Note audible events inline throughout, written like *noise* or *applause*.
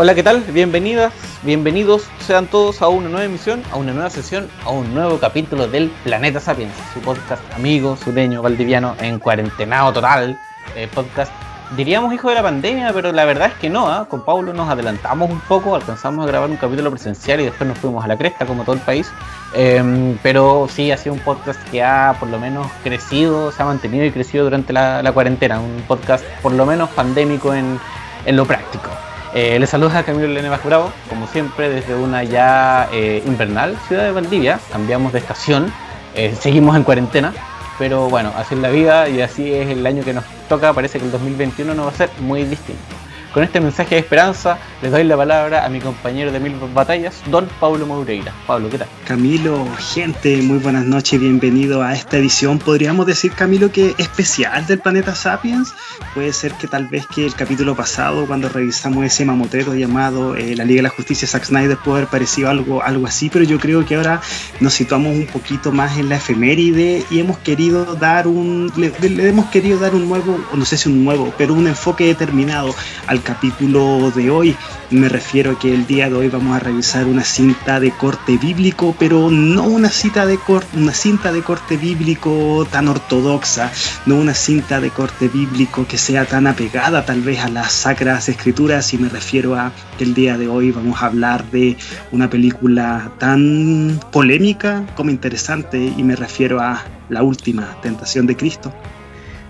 Hola, ¿qué tal? Bienvenidas, bienvenidos sean todos a una nueva emisión, a una nueva sesión, a un nuevo capítulo del Planeta Sapiens, su podcast amigo, sureño, valdiviano, en cuarentenado total, eh, podcast, diríamos hijo de la pandemia, pero la verdad es que no, ¿ah? con Pablo nos adelantamos un poco, alcanzamos a grabar un capítulo presencial y después nos fuimos a la cresta, como todo el país, em, pero sí ha sido un podcast que ha por lo menos crecido, se ha mantenido y crecido durante la, cuarentena, un podcast por lo menos pandémico en, en lo práctico. Eh, les saluda Camilo Lene Bravo, como siempre desde una ya eh, invernal ciudad de Valdivia. Cambiamos de estación, eh, seguimos en cuarentena, pero bueno, así es la vida y así es el año que nos toca. Parece que el 2021 no va a ser muy distinto. Con este mensaje de esperanza les doy la palabra a mi compañero de mil batallas, don Pablo Moureira. Pablo, ¿qué tal? Camilo, gente, muy buenas noches, bienvenido a esta edición, podríamos decir, Camilo, que especial del planeta Sapiens. Puede ser que tal vez que el capítulo pasado, cuando revisamos ese mamotero llamado eh, La Liga de la Justicia, Zack Snyder, puede haber parecido algo, algo así, pero yo creo que ahora nos situamos un poquito más en la efeméride y hemos querido dar un, le, le hemos querido dar un nuevo, no sé si un nuevo, pero un enfoque determinado al capítulo de hoy. Me refiero a que el día de hoy vamos a revisar una cinta de corte bíblico, pero no una, cita de una cinta de corte bíblico tan ortodoxa, no una cinta de corte bíblico que sea tan apegada tal vez a las sacras escrituras, y me refiero a que el día de hoy vamos a hablar de una película tan polémica como interesante, y me refiero a La Última Tentación de Cristo.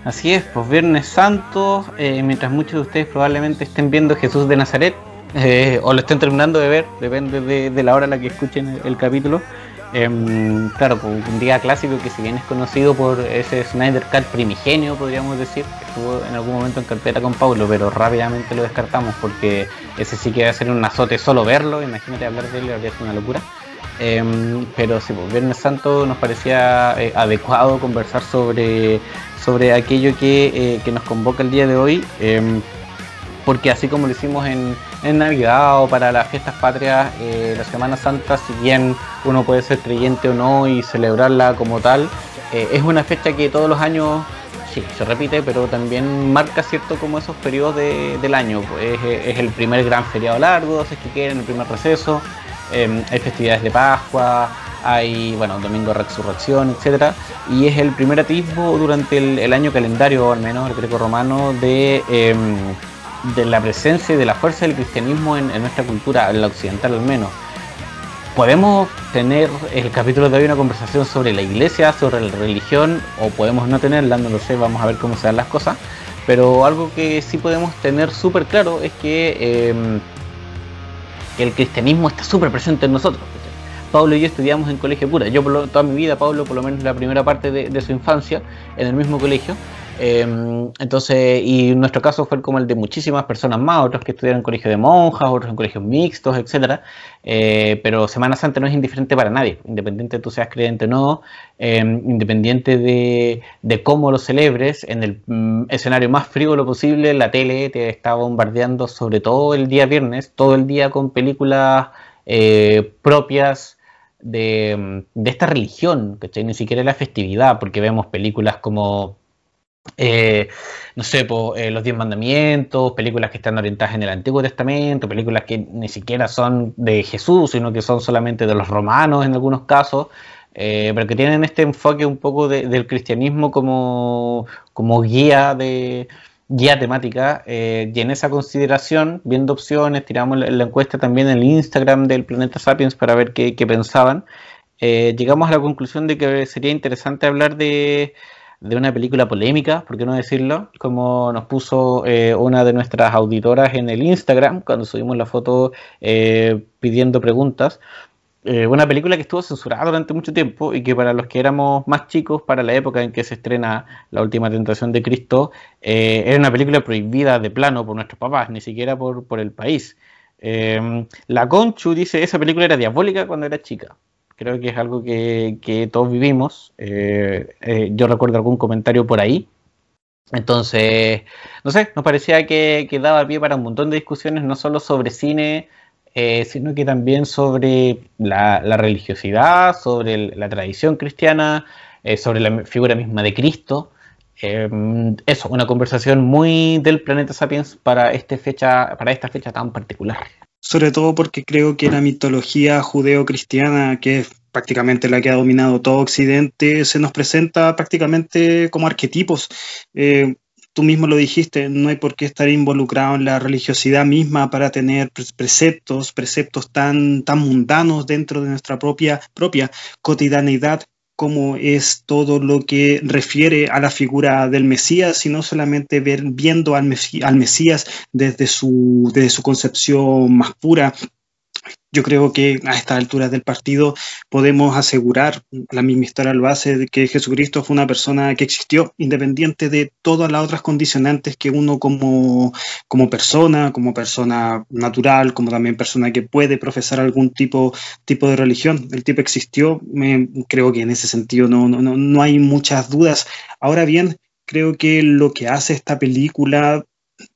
Así es, pues Viernes Santo, eh, mientras muchos de ustedes probablemente estén viendo Jesús de Nazaret, eh, o lo estén terminando de ver, depende de, la hora en la que escuchen el, capítulo. Em, claro, pues un día clásico que si bien es conocido por ese Snyder Cut primigenio, podríamos decir, que estuvo en algún momento en carpeta con Pablo, pero rápidamente lo descartamos porque ese sí que va a ser un azote solo verlo, imagínate hablar de él, habría sido una locura. Em, pero sí, pues Viernes Santo nos parecía eh, adecuado conversar sobre sobre aquello eh, que, nos convoca el día de hoy, em, porque así como lo hicimos en, Navidad o para las fiestas patrias, eh, la Semana Santa, si bien uno puede ser creyente o no y celebrarla como tal, es una fecha que todos los años sí, se repite, pero también marca cierto como esos periodos del año. Pues, es, el primer gran feriado largo, si es que quieren, el primer receso, em, hay festividades de Pascua, hay, bueno, Domingo Resurrección, etcétera, y es el primer atisbo durante el, año calendario, al menos el greco-romano, de, em, de la presencia y de la fuerza del cristianismo en, nuestra cultura, en la occidental al menos. Podemos tener el capítulo de hoy una conversación sobre la iglesia, sobre la religión, o podemos no tenerla, no lo sé, vamos a ver cómo se dan las cosas, pero algo que sí podemos tener súper claro es que em, el cristianismo está súper presente en nosotros. Pablo y yo estudiamos en colegio pura. Yo toda mi vida, Pablo, por lo menos la primera parte de, su infancia, en el mismo colegio. Em, entonces, y nuestro caso fue como el de muchísimas personas más, otros que estudiaron en colegio de monjas, otros en colegios mixtos, etcétera. Eh, pero Semana Santa no es indiferente para nadie, independiente de tú seas creyente o no, em, independiente de, cómo lo celebres, en el mm, escenario más frívolo posible, la tele te está bombardeando, sobre todo el día viernes, todo el día con películas eh, propias de, esta religión, ¿cachai? Ni siquiera la festividad, porque vemos películas como, eh, no sé, eh, Los Diez Mandamientos, películas que están orientadas en el Antiguo Testamento, películas que ni siquiera son de Jesús, sino que son solamente de los romanos en algunos casos. Eh, pero que tienen este enfoque un poco del cristianismo como, como guía de, guía temática y en esa consideración, viendo opciones, tiramos la, encuesta también en el Instagram del Planeta Sapiens para ver qué, pensaban, llegamos a la conclusión de que sería interesante hablar de, una película polémica, por qué no decirlo, como nos puso eh, una de nuestras auditoras en el Instagram cuando subimos la foto pidiendo preguntas. Eh, una película que estuvo censurada durante mucho tiempo y que para los que éramos más chicos, para la época en que se estrena La Última Tentación de Cristo, eh, era una película prohibida de plano por nuestros papás, ni siquiera por, por el país. Eh, la Conchu dice, esa película era diabólica cuando era chica. Creo que es algo que, todos vivimos. yo recuerdo algún comentario por ahí. Entonces, no sé, nos parecía que, daba pie para un montón de discusiones, no solo sobre cine, eh, sino que también sobre la, religiosidad, sobre la tradición cristiana, eh, sobre la figura misma de Cristo. Eso, una conversación muy del planeta Sapiens para, este fecha, para esta fecha tan particular. Sobre todo porque creo que la mitología judeo-cristiana, que es prácticamente la que ha dominado todo Occidente, se nos presenta prácticamente como arquetipos. Eh, tú mismo lo dijiste, no hay por qué estar involucrado en la religiosidad misma para tener preceptos, preceptos tan, tan mundanos dentro de nuestra propia, propia cotidianidad como es todo lo que refiere a la figura del Mesías, sino solamente ver, viendo al, Mesías desde su concepción más pura, yo creo que a estas alturas del partido podemos asegurar, la misma historia lo hace, de que Jesucristo fue una persona que existió independiente de todas las otras condicionantes que uno como, como persona, como persona natural, como también persona que puede profesar algún tipo, tipo de religión. El tipo existió, me, creo que en ese sentido no, no, no hay muchas dudas. Ahora bien, creo que lo que hace esta película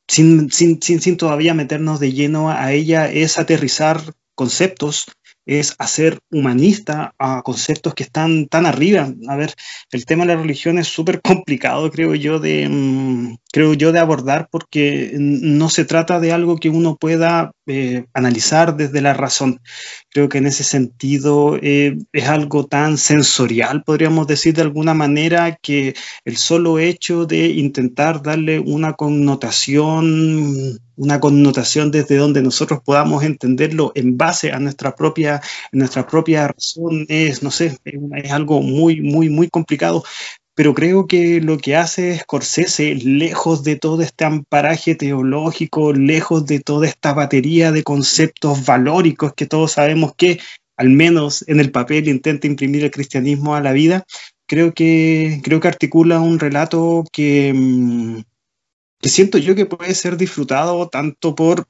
sin, sin, sin, sin, todavía meternos de lleno a ella, es aterrizar conceptos, es hacer humanista a conceptos que están tan arriba. A ver, el tema de la religión es súper complicado, creo yo, de, mm, creo yo, de abordar porque no se trata de algo que uno pueda eh, analizar desde la razón. Creo que en ese sentido eh, es algo tan sensorial, podríamos decir de alguna manera, que el solo hecho de intentar darle una connotación una connotación desde donde nosotros podamos entenderlo en base a nuestra propia, nuestra propia razón es, no sé, es, algo muy, muy, muy complicado pero creo que lo que hace Scorsese, lejos de todo este amparaje teológico, lejos de toda esta batería de conceptos valóricos que todos sabemos que, al menos en el papel, intenta imprimir el cristianismo a la vida, creo que, creo que articula un relato que, mm, que siento yo que puede ser disfrutado tanto por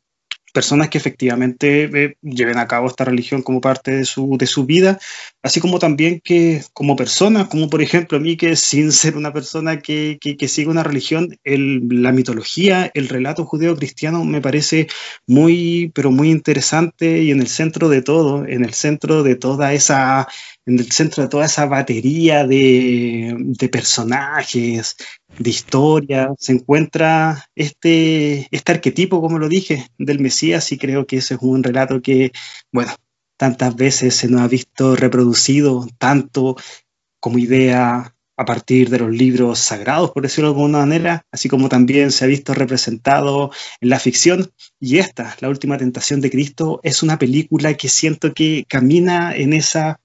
personas que efectivamente eh, lleven a cabo esta religión como parte de su, de su vida, así como también que como personas, como por ejemplo a mí que sin ser una persona que, que, sigue una religión, el, la mitología, el relato judeo-cristiano me parece muy, pero muy interesante y en el centro de todo, en el centro de toda esa en el centro de toda esa batería de, personajes, de historia, se encuentra este, este arquetipo, como lo dije, del Mesías y creo que ese es un relato que, bueno, tantas veces se nos ha visto reproducido, tanto como idea a partir de los libros sagrados, por decirlo de alguna manera, así como también se ha visto representado en la ficción. Y esta, La Última Tentación de Cristo, es una película que siento que camina en esa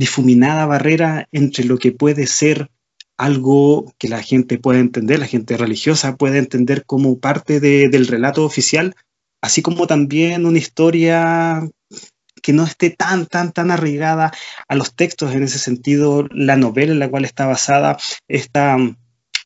difuminada barrera entre lo que puede ser algo que la gente puede entender, la gente religiosa puede entender como parte del relato oficial, así como también una historia que no esté tan, tan, tan arraigada a los textos. En ese sentido, la novela en la cual está basada esta,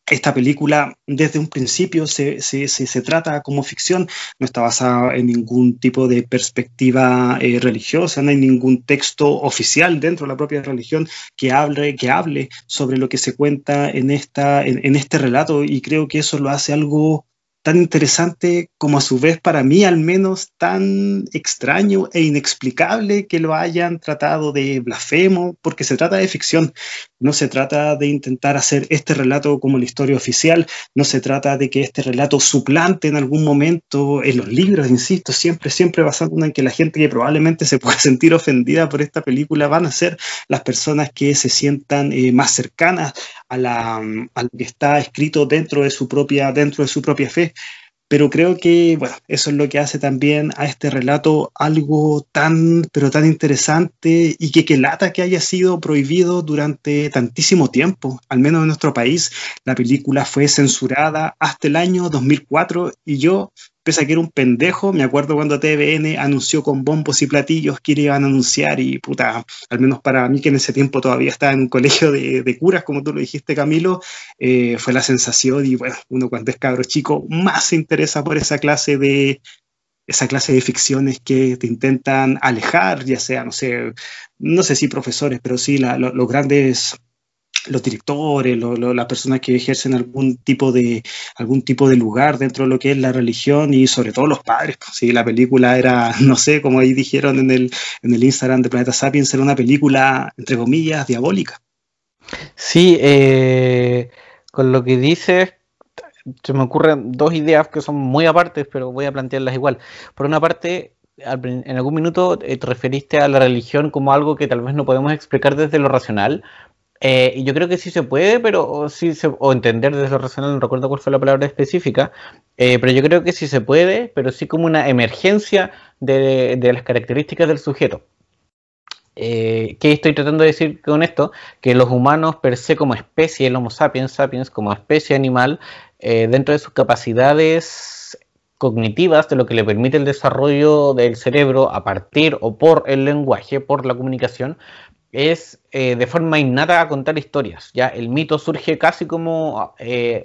esta película desde un principio se, se, trata como ficción, no está basada en ningún tipo de perspectiva eh, religiosa, no hay ningún texto oficial dentro de la propia religión que hable, que hable sobre lo que se cuenta en, esta, en este relato y creo que eso lo hace algo tan interesante como a su vez para mí al menos tan extraño e inexplicable que lo hayan tratado de blasfemo, porque se trata de ficción, no se trata de intentar hacer este relato como la historia oficial, no se trata de que este relato suplante en algún momento en los libros, insisto, siempre, siempre basándonos en que la gente que probablemente se pueda *laughs* sentir ofendida por esta película van a ser las personas que se sientan eh, más cercanas a, la, a lo que está escrito dentro de su propia, dentro de su propia fe pero creo que, bueno, eso es lo que hace también a este relato algo tan, pero tan interesante y que, que lata que haya sido prohibido durante tantísimo tiempo, al menos en nuestro país. La película fue censurada hasta el año 2004 y yo pese a que era un pendejo, me acuerdo cuando TVN anunció con bombos y platillos que iban a anunciar y puta, al menos para mí que en ese tiempo todavía estaba en un colegio de, curas, como tú lo dijiste Camilo, eh, fue la sensación y bueno, uno cuando es cabro chico más se interesa por esa clase de esa clase de ficciones que te intentan alejar, ya sea, no sé, no sé si profesores, pero sí los grandes los directores, las personas que ejercen algún tipo de algún tipo de lugar dentro de lo que es la religión y sobre todo los padres. Si la película era, *laughs* no sé, como ahí dijeron en el, en el Instagram de Planeta Sapiens, era una película, entre comillas, diabólica. Sí, eh, con lo que dices, se me ocurren dos ideas que son muy apartes, pero voy a plantearlas igual. Por una parte, en algún minuto te referiste a la religión como algo que tal vez no podemos explicar desde lo racional. Y yo creo que sí se puede, pero sí se, o entender desde lo racional, no recuerdo cuál fue la palabra específica, pero yo creo que sí se puede, pero sí como una emergencia de, de las características del sujeto. Eh, ¿Qué estoy tratando de decir con esto? Que los humanos per se como especie, el Homo sapiens sapiens como especie animal, eh, dentro de sus capacidades cognitivas, de lo que le permite el desarrollo del cerebro a partir o por el lenguaje, por la comunicación, es eh, de forma innata contar historias. Ya el mito surge casi como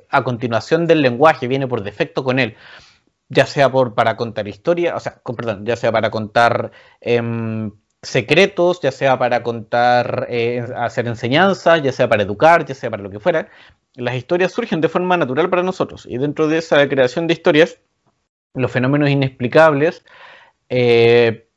a continuación del lenguaje, viene por defecto con él ya sea por para contar historias, o sea, perdón, ya sea para contar em, secretos, ya sea para contar, eh, hacer enseñanzas, ya sea para educar, ya sea para lo que fuera, las historias surgen de forma natural para nosotros. Y dentro de esa creación de historias, los fenómenos inexplicables eh,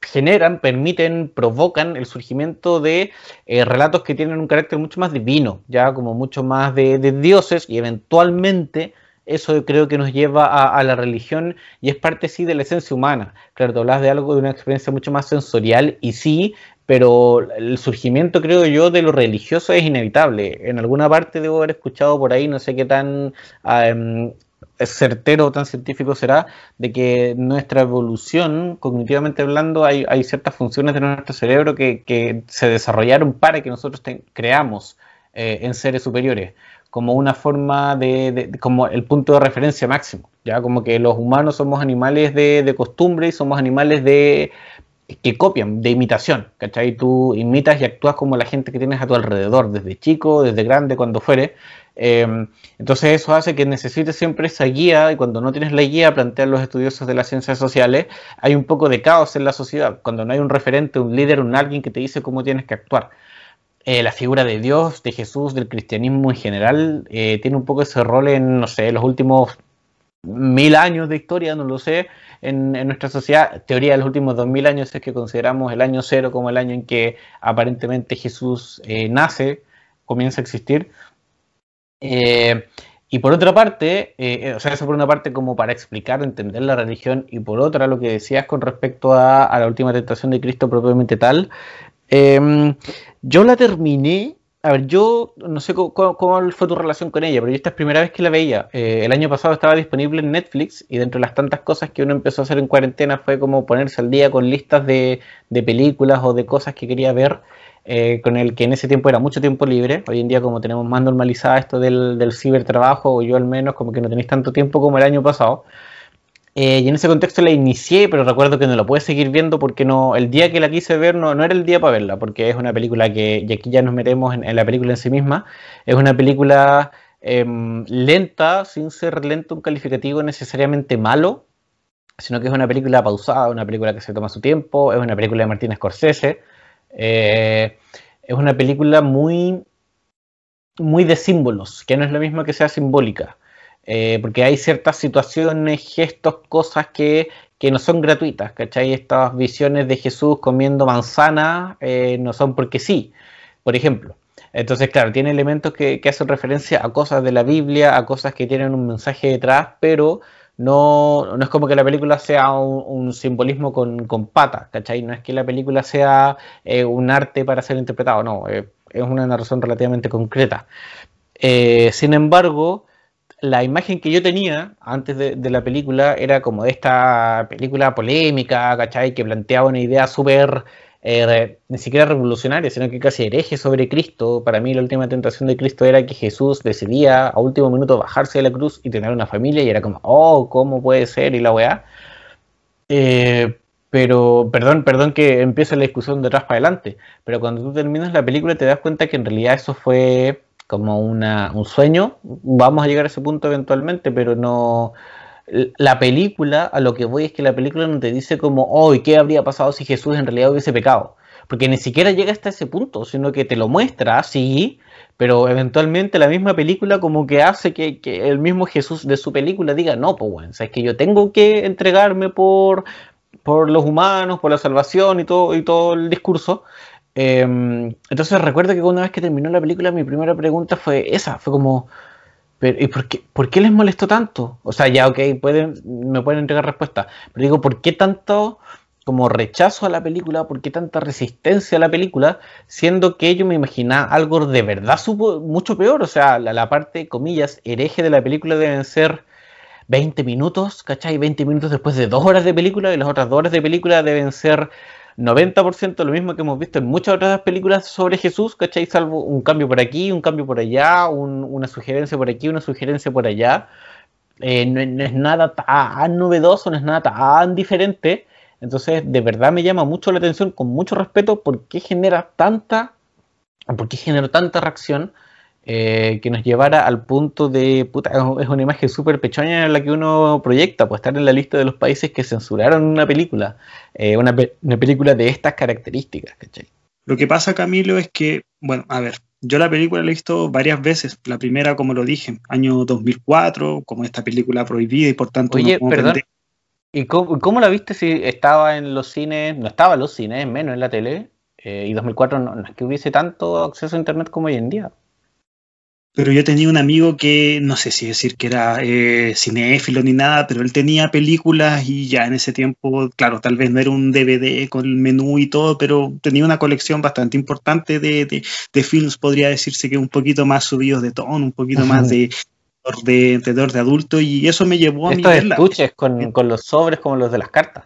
generan, permiten, provocan el surgimiento de eh, relatos que tienen un carácter mucho más divino, ya como mucho más de dioses y eventualmente eso creo que nos lleva a, la religión y es parte sí de la esencia humana. Claro, te hablas de algo de una experiencia mucho más sensorial y sí, pero el surgimiento creo yo de lo religioso es inevitable. En alguna parte debo haber escuchado por ahí, no sé qué tan um, certero tan científico será, de que nuestra evolución, cognitivamente hablando, hay, ciertas funciones de nuestro cerebro que, se desarrollaron para que nosotros creamos eh, en seres superiores como una forma de, como el punto de referencia máximo, ya como que los humanos somos animales de, costumbre y somos animales de que copian, de imitación, ¿cachai? Tú imitas y actúas como la gente que tienes a tu alrededor, desde chico, desde grande, cuando fuere. Em, entonces eso hace que necesites siempre esa guía y cuando no tienes la guía, plantean los estudiosos de las ciencias sociales, hay un poco de caos en la sociedad, cuando no hay un referente, un líder, un alguien que te dice cómo tienes que actuar. Eh, la figura de Dios, de Jesús, del cristianismo en general, eh, tiene un poco ese rol en, no sé, los últimos mil años de historia, no lo sé, en, nuestra sociedad. Teoría de los últimos dos mil años es que consideramos el año cero como el año en que aparentemente Jesús eh, nace, comienza a existir. Y por otra parte, o sea, eso por una parte como para explicar, entender la religión, y por otra lo que decías con respecto a, la última tentación de Cristo propiamente tal, Em, yo la terminé. A ver, yo no sé cómo, fue tu relación con ella, pero yo esta es la primera vez que la veía. Eh, el año pasado estaba disponible en Netflix y dentro de las tantas cosas que uno empezó a hacer en cuarentena fue como ponerse al día con listas de, películas o de cosas que quería ver, eh, con el que en ese tiempo era mucho tiempo libre. Hoy en día como tenemos más normalizada esto del, del cibertrabajo, o yo al menos como que no tenéis tanto tiempo como el año pasado. Eh, y en ese contexto la inicié, pero recuerdo que no la pude seguir viendo porque no, el día que la quise ver no, no era el día para verla, porque es una película que, y aquí ya nos metemos en, la película en sí misma, es una película em, lenta, sin ser lento un calificativo necesariamente malo, sino que es una película pausada, una película que se toma su tiempo, es una película de Martín Scorsese, eh, es una película muy, muy de símbolos, que no es lo mismo que sea simbólica. Eh, porque hay ciertas situaciones, gestos, cosas que, no son gratuitas, ¿cachai? Estas visiones de Jesús comiendo manzana eh, no son porque sí, por ejemplo. Entonces, claro, tiene elementos que, hacen referencia a cosas de la Biblia, a cosas que tienen un mensaje detrás, pero no, no es como que la película sea un, simbolismo con, con patas, ¿cachai? No es que la película sea eh, un arte para ser interpretado, no, es una narración relativamente concreta. sin embargo, la imagen que yo tenía antes de, la película era como de esta película polémica, ¿cachai? Que planteaba una idea súper, eh, ni siquiera revolucionaria, sino que casi hereje sobre Cristo. Para mí la última tentación de Cristo era que Jesús decidía a último minuto bajarse de la cruz y tener una familia y era como, oh, ¿cómo puede ser? Y la weá. Eh, pero, perdón, perdón que empiece la discusión de atrás para adelante, pero cuando tú terminas la película te das cuenta que en realidad eso fue como una, un sueño. Vamos a llegar a ese punto eventualmente, pero no. La película, a lo que voy es que la película no te dice como, oh, ¿qué habría pasado si Jesús en realidad hubiese pecado? Porque ni siquiera llega hasta ese punto, sino que te lo muestra, sí, pero eventualmente la misma película como que hace que, el mismo Jesús de su película diga, no, pues bueno, es que yo tengo que entregarme por, por los humanos, por la salvación y todo, y todo el discurso, Em, entonces recuerdo que una vez que terminó la película mi primera pregunta fue esa, fue como, Pero, ¿y por qué, por qué les molestó tanto? O sea, ya, ok, pueden, me pueden entregar respuesta. Pero digo, ¿por qué tanto como rechazo a la película? ¿Por qué tanta resistencia a la película? Siendo que yo me imaginaba algo de verdad mucho peor. O sea, la, la parte, comillas, hereje de la película deben ser 20 minutos, ¿cachai? 20 minutos después de dos horas de película y las otras dos horas de película deben ser 90% lo mismo que hemos visto en muchas otras películas sobre Jesús, ¿cachai? Salvo un cambio por aquí, un cambio por allá, una sugerencia por aquí, una sugerencia por allá. Eh, no, es nada tan novedoso, no es nada tan diferente. Entonces, de verdad me llama mucho la atención, con mucho respeto, por qué genera tanta, por qué genera tanta reacción eh, que nos llevara al punto de, puta, es una imagen súper pechoña en la que uno proyecta, pues estar en la lista de los países que censuraron una película, eh, una, película de estas características, ¿cachai? Lo que pasa, Camilo, es que, bueno, a ver, yo la película la he visto varias veces. La primera, como lo dije, año 2004, como esta película prohibida y por tanto... Oye, perdón. ¿Y cómo, la viste si estaba en los cines? No estaba en los cines, menos en la tele. Eh, y 2004 no es que hubiese tanto acceso a Internet como hoy en día. Pero yo tenía un amigo que, no sé si decir que era eh, cinéfilo ni nada, pero él tenía películas y ya en ese tiempo, claro, tal vez no era un DVD con el menú y todo, pero tenía una colección bastante importante de, de, films, podría decirse que un poquito más subidos de tono, un poquito más de, de, de, adulto, y eso me llevó a Estos estuches con, con los sobres como los de las cartas.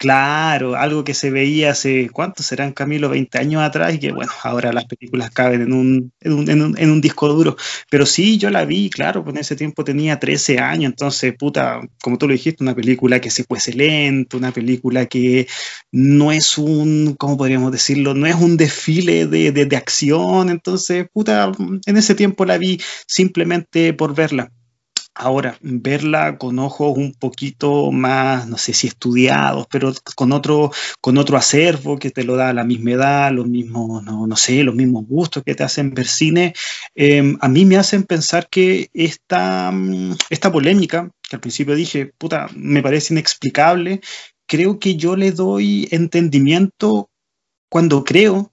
Claro, algo que se veía hace, ¿cuántos serán, Camilo? 20 años atrás y que, bueno, ahora las películas caben en un, en un, en un, en un disco duro. Pero sí, yo la vi, claro, pues en ese tiempo tenía 13 años, entonces, puta, como tú lo dijiste, una película que se fuese lento, una película que no es un, ¿cómo podríamos decirlo? No es un desfile de, de, de acción, entonces, puta, en ese tiempo la vi simplemente por verla. Ahora, verla con ojos un poquito más, no sé si estudiados, pero con otro, con otro acervo que te lo da la misma edad, los mismos, no, sé, los mismos gustos que te hacen ver cine, em, a mí me hacen pensar que esta, mm, esta polémica, que al principio dije, puta, me parece inexplicable, creo que yo le doy entendimiento cuando creo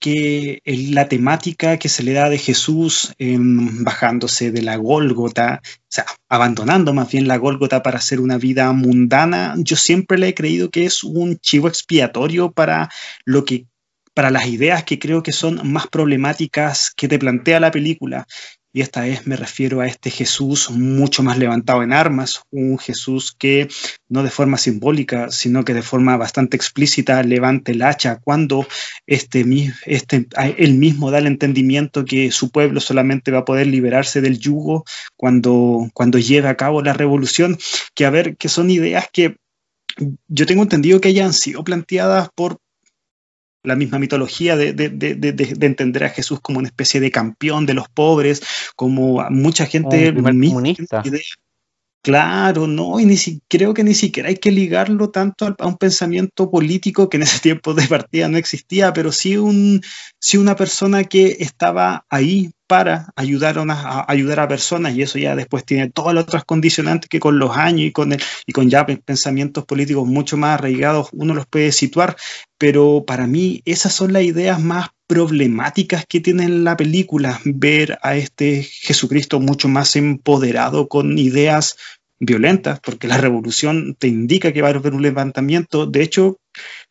que la temática que se le da de Jesús em, bajándose de la Gólgota, o sea, abandonando más bien la Gólgota para hacer una vida mundana, yo siempre le he creído que es un chivo expiatorio para lo que para las ideas que creo que son más problemáticas que te plantea la película y esta vez me refiero a este Jesús mucho más levantado en armas, un Jesús que no de forma simbólica, sino que de forma bastante explícita levanta el hacha cuando este, este, él mismo da el entendimiento que su pueblo solamente va a poder liberarse del yugo cuando, cuando lleve a cabo la revolución, que a ver, que son ideas que yo tengo entendido que hayan sido planteadas por la misma mitología de, entender a Jesús como una especie de campeón de los pobres, como mucha gente... comunista. Claro, no, y ni si, creo que ni siquiera hay que ligarlo tanto a, un pensamiento político que en ese *laughs* tiempo de partida no existía, pero sí, un, sí una persona que estaba ahí para ayudar a, ayudar a personas y eso ya después tiene todas las otras condicionantes que con los años y con, el, y con ya pensamientos políticos mucho más arraigados uno los puede situar, pero para mí esas son las ideas más problemáticas que tiene la película, ver a este Jesucristo mucho más empoderado con ideas violentas, porque la revolución te indica que va a haber un levantamiento. De hecho,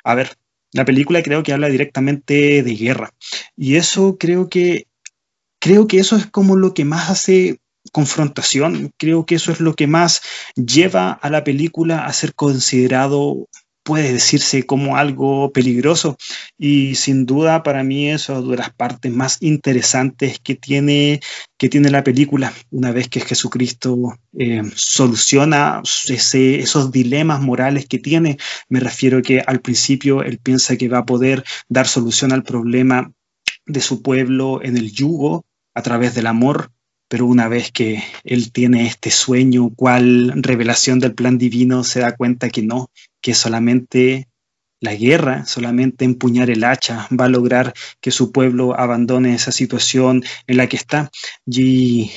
a ver, la película creo que habla directamente de guerra. Y eso creo que, creo que eso es como lo que más hace confrontación, creo que eso es lo que más lleva a la película a ser considerado puede decirse como algo peligroso y sin duda para mí eso es de las partes más interesantes que tiene, que tiene la película una vez que Jesucristo eh, soluciona esos dilemas morales que tiene. Me refiero que al principio él piensa que va a poder dar solución al problema de su pueblo en el yugo a través del amor, pero una vez que él tiene este sueño, cual revelación del plan divino, se da cuenta que no, que solamente la guerra, solamente empuñar el hacha va a lograr que su pueblo abandone esa situación en la que está. Y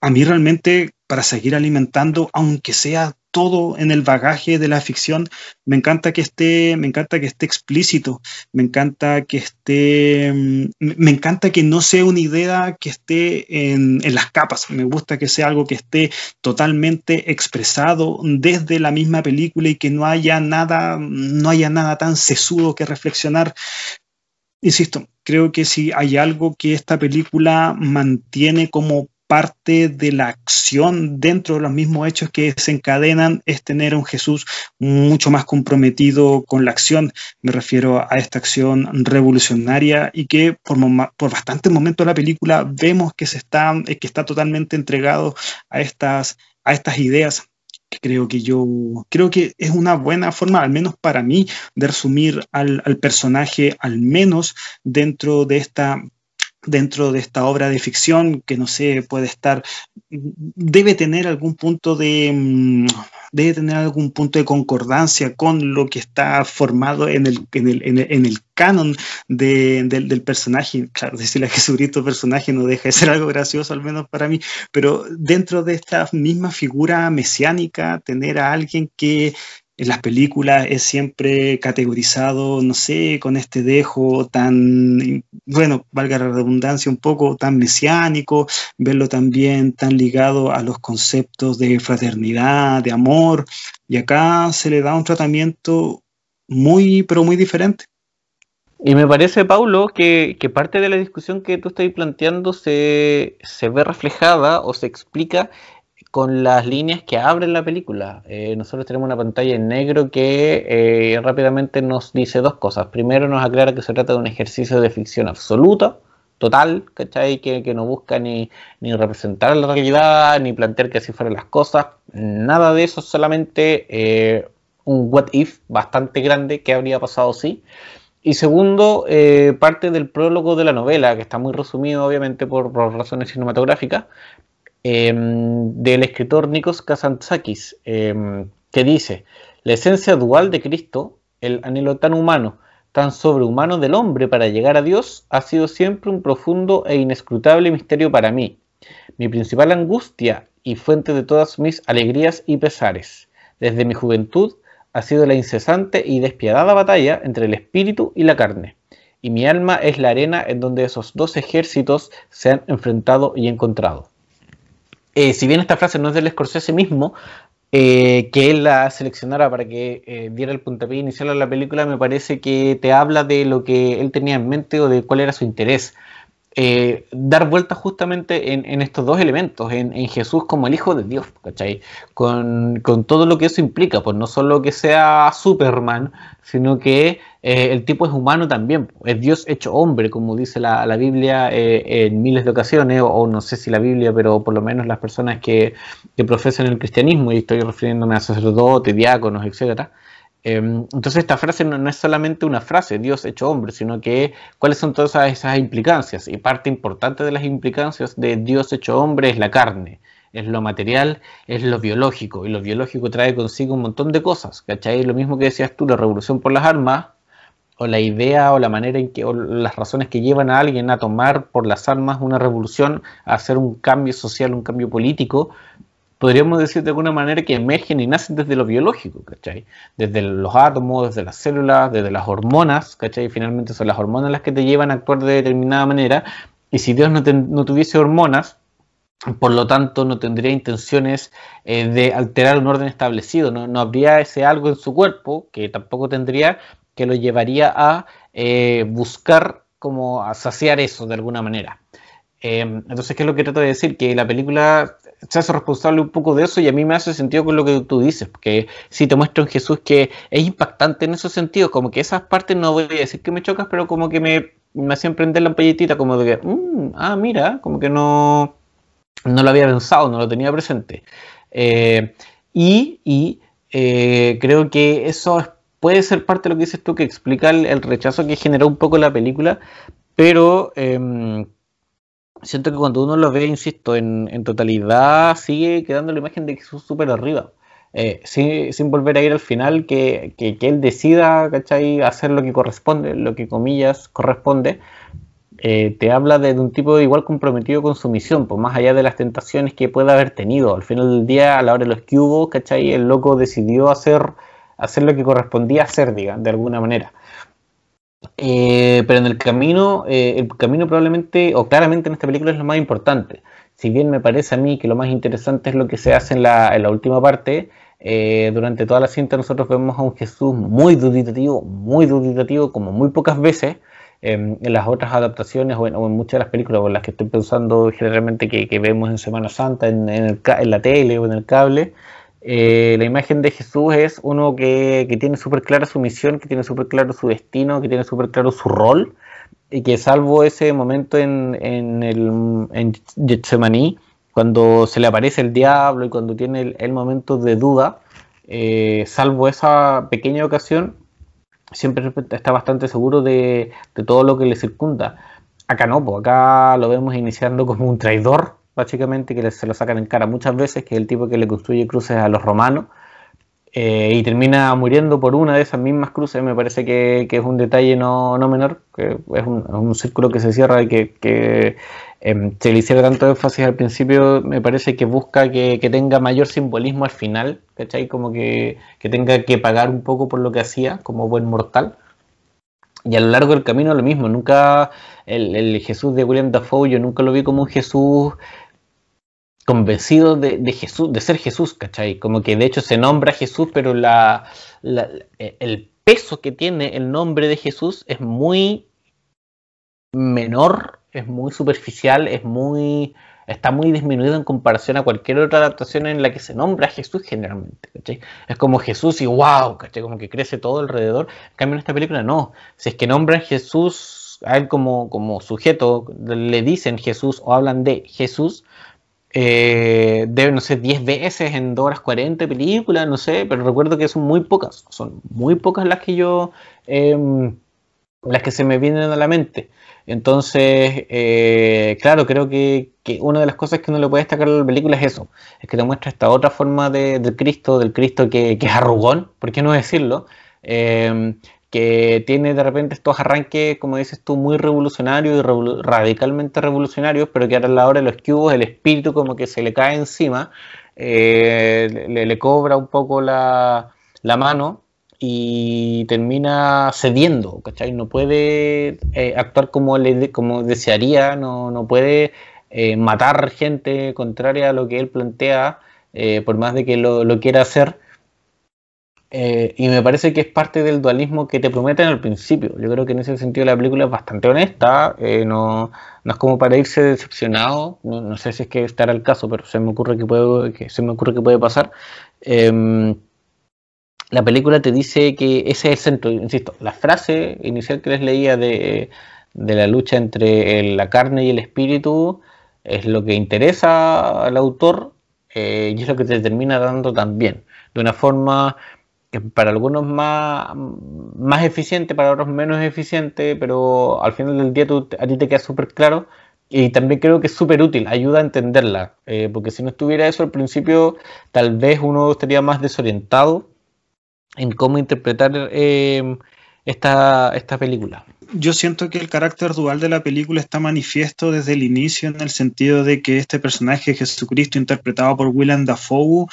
a mí realmente, para seguir alimentando, aunque sea todo en el bagaje de la ficción. Me encanta que esté, me encanta que esté explícito, me encanta que esté, mm, me encanta que no sea una idea que esté en, las capas. Me gusta que sea algo que esté totalmente expresado desde la misma película y que no haya nada, no haya nada tan sesudo que reflexionar. Insisto, creo que si hay algo que esta película mantiene como parte de la acción dentro de los mismos hechos que se encadenan es tener a un Jesús mucho más comprometido con la acción. Me refiero a esta acción revolucionaria y que por, por bastantes momentos de la película vemos que, se está, que está totalmente entregado a estas, a estas ideas creo que yo creo que es una buena forma, al menos para mí, de resumir al personaje, al menos dentro de esta dentro de esta obra de ficción que no sé, puede estar, debe tener algún punto de, mm, debe tener algún punto de concordancia con lo que está formado en el, en el, en el, canon del, personaje. Claro, decirle a Jesucristo personaje no deja de ser algo gracioso, al menos para mí, pero dentro de esta misma figura mesiánica, tener a alguien que en las películas es siempre categorizado, no sé, con este dejo tan, bueno, valga la redundancia, un poco tan mesiánico, verlo también tan ligado a los conceptos de fraternidad, de amor, y acá se le da un tratamiento muy, pero muy diferente. Y me parece, Paulo, que, parte de la discusión que tú estás planteando se, se ve reflejada o se explica con las líneas que abren la película. Eh, nosotros tenemos una pantalla en negro que eh, rápidamente nos dice dos cosas. Primero nos aclara que se trata de un ejercicio de ficción absoluta, total, ¿cachai? Que, que no busca ni, representar la realidad, ni plantear que así fueran las cosas. Nada de eso, solamente eh, un what if bastante grande que habría pasado si. Y segundo, parte del prólogo de la novela, que está muy resumido obviamente por razones cinematográficas, Em, del escritor Nikos Kazantzakis, em, que dice, la esencia dual de Cristo, el anhelo tan humano, tan sobrehumano del hombre para llegar a Dios, ha sido siempre un profundo e inescrutable misterio para mí, mi principal angustia y fuente de todas mis alegrías y pesares. Desde mi juventud ha sido la incesante y despiadada batalla entre el espíritu y la carne, y mi alma es la arena en donde esos dos ejércitos se han enfrentado y encontrado. Eh, si bien esta frase no es del Scorsese mismo, eh, que él la seleccionara para que eh, diera el puntapié inicial a la película, me parece que te habla de lo que él tenía en mente o de cuál era su interés. Eh, dar vuelta justamente en, estos dos elementos, en, Jesús como el Hijo de Dios, ¿cachai? Con, todo lo que eso implica, pues no solo que sea Superman, sino que eh, el tipo es humano también, es Dios hecho hombre, como dice la, Biblia eh, en miles de ocasiones, o, no sé si la Biblia, pero por lo menos las personas que, que profesan el cristianismo, y estoy refiriéndome a sacerdotes, diáconos, etcétera, entonces esta frase no, es solamente una frase, Dios hecho hombre, sino que cuáles son todas esas implicancias. Y parte importante de las implicancias de Dios hecho hombre es la carne, es lo material, es lo biológico. Y lo biológico trae consigo un montón de cosas, ¿cachai? Lo mismo que decías tú, la revolución por las armas, o la idea o la manera en que, o las razones que llevan a alguien a tomar por las armas una revolución, a hacer un cambio social, un cambio político, podríamos decir de alguna manera que emergen y nacen desde lo biológico, ¿cachai? Desde los átomos, desde las células, desde las hormonas, ¿cachai? Finalmente son las hormonas las que te llevan a actuar de determinada manera. Y si Dios no, tuviese hormonas, por lo tanto no tendría intenciones eh, de alterar un orden establecido, no, habría ese algo en su cuerpo, que tampoco tendría, que lo llevaría a eh, buscar como a saciar eso de alguna manera. Eh, entonces, ¿qué es lo que trato de decir? Que la película se hace responsable un poco de eso y a mí me hace sentido con lo que tú dices, que si te muestro en Jesús que es impactante en esos sentidos, como que esas partes no voy a decir que me chocas, pero como que me, me hacían prender la ampolletita, como de que, mm, ah, mira, como que no, no lo había pensado, no lo tenía presente. Eh, y, y eh, creo que eso puede ser parte de lo que dices tú, que explica el, rechazo que generó un poco la película, pero... Em, siento que cuando uno lo ve, insisto, en, totalidad, sigue quedando la imagen de Jesús súper arriba. Eh, sin, volver a ir al final, que, él decida, ¿cachai?, hacer lo que corresponde, lo que comillas corresponde, eh, te habla de, un tipo igual comprometido con su misión, pues más allá de las tentaciones que pueda haber tenido. Al final del día, a la hora de los que hubo, ¿cachai? El loco decidió hacer, hacer lo que correspondía hacer, diga, de alguna manera. Eh, pero en el camino, eh, el camino probablemente, o claramente en esta película es lo más importante. Si bien me parece a mí que lo más interesante es lo que se hace en la, en la última parte, durante toda la cinta nosotros vemos a un Jesús muy duditativo, muy duditativo, como muy pocas veces, en las otras adaptaciones o en, muchas de las películas con las que estoy pensando generalmente que, vemos en Semana Santa, en, en, la tele o en el cable, eh, la imagen de Jesús es uno que, tiene súper clara su misión, que tiene súper claro su destino, que tiene súper claro su rol, y que salvo ese momento en, en, el, en Getsemaní, cuando se le aparece el diablo y cuando tiene el, momento de duda, eh, salvo esa pequeña ocasión, siempre está bastante seguro de, todo lo que le circunda. Acá no, pues acá lo vemos iniciando como un traidor, básicamente, que se lo sacan en cara muchas veces, que es el tipo que le construye cruces a los romanos, eh, y termina muriendo por una de esas mismas cruces, me parece que, es un detalle no, menor, que es un, círculo que se cierra y que, em, se le hiciera tanto énfasis al principio, me parece que busca que, tenga mayor simbolismo al final, ¿cachai? Como que, tenga que pagar un poco por lo que hacía como buen mortal. Y a lo largo del camino lo mismo, nunca el, el Jesús de William Dafoe, yo nunca lo vi como un Jesús convencido de, Jesús, de ser Jesús, ¿cachai? Como que de hecho se nombra Jesús, pero la, el peso que tiene el nombre de Jesús es muy menor, es muy superficial, es muy está muy disminuido en comparación a cualquier otra adaptación en la que se nombra Jesús generalmente, ¿cachai? Es como Jesús y wow, ¿cachai? Como que crece todo alrededor. En cambio en esta película no. Si es que nombran Jesús a él como sujeto, le dicen Jesús o hablan de Jesús, eh, debe, no sé, 10 veces en 2 horas 40 películas, no sé, pero recuerdo que son muy pocas, son muy pocas las que yo, em, las que se me vienen a la mente. Entonces, eh, claro, creo que, una de las cosas que uno le puede destacar a la película es eso, es que te muestra esta otra forma de, del Cristo, del Cristo que, que, es arrugón, ¿por qué no decirlo? Que tiene de repente estos arranques, como dices tú, muy revolucionarios y radicalmente revolucionarios, pero que ahora a la hora de los cubos el espíritu como que se le cae encima, eh, le, cobra un poco la, mano y termina cediendo, ¿cachai? No puede eh, actuar como, le, como desearía, no, no puede eh, matar gente contraria a lo que él plantea, por más de que lo, lo quiera hacer. Eh, y me parece que es parte del dualismo que te prometen al principio. Yo creo que en ese sentido la película es bastante honesta, eh, no, no, es como para irse decepcionado, no, sé si es que estará el caso, pero se me ocurre que puede, se me ocurre que puede pasar. Em, la película te dice que ese es el centro, insisto, la frase inicial que les leía de, de la lucha entre la carne y el espíritu es lo que interesa al autor eh, y es lo que te termina dando también, de una forma que para algunos más, más eficiente, para otros menos eficiente, pero al final del día a ti te queda súper claro y también creo que es súper útil, ayuda a entenderla, eh, porque si no estuviera eso al principio, tal vez uno estaría más desorientado en cómo interpretar eh, esta, esta película. Yo siento que el carácter dual de la película está manifiesto desde el inicio en el sentido de que este personaje Jesucristo interpretado por Willem Dafoe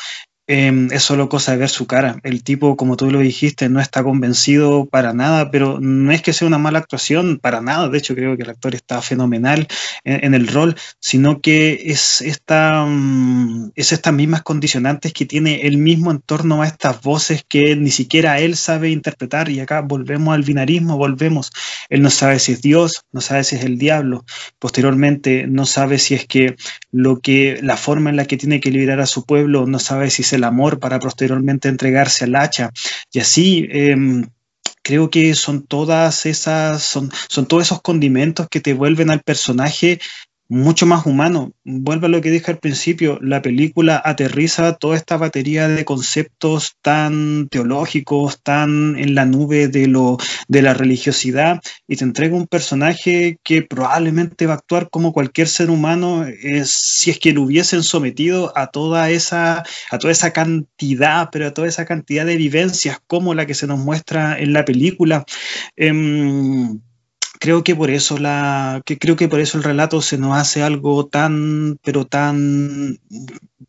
eh, es solo cosa de ver su cara. El tipo, como tú lo dijiste, no está convencido para nada, pero no es que sea una mala actuación, para nada. De hecho, creo que el actor está fenomenal en, el rol, sino que es, esta, mm, es estas mismas condicionantes que tiene él mismo en torno a estas voces que ni siquiera él sabe interpretar. Y acá volvemos al binarismo, volvemos. Él no sabe si es Dios, no sabe si es el diablo. Posteriormente, no sabe si es que lo que la forma en la que tiene que liberar a su pueblo, no sabe si es el amor para posteriormente entregarse al hacha. Y así em, creo que son todas esas, son, son todos esos condimentos que te vuelven al personaje mucho más humano. Vuelvo a lo que dije al principio, la película aterriza toda esta batería de conceptos tan teológicos, tan en la nube de, lo, de la religiosidad, y te entrega un personaje que probablemente va a actuar como cualquier ser humano es, si es que lo hubiesen sometido a toda, esa, a toda esa cantidad, pero a toda esa cantidad de vivencias como la que se nos muestra en la película. Em, creo que por eso la que creo que por eso el relato se nos hace algo tan pero tan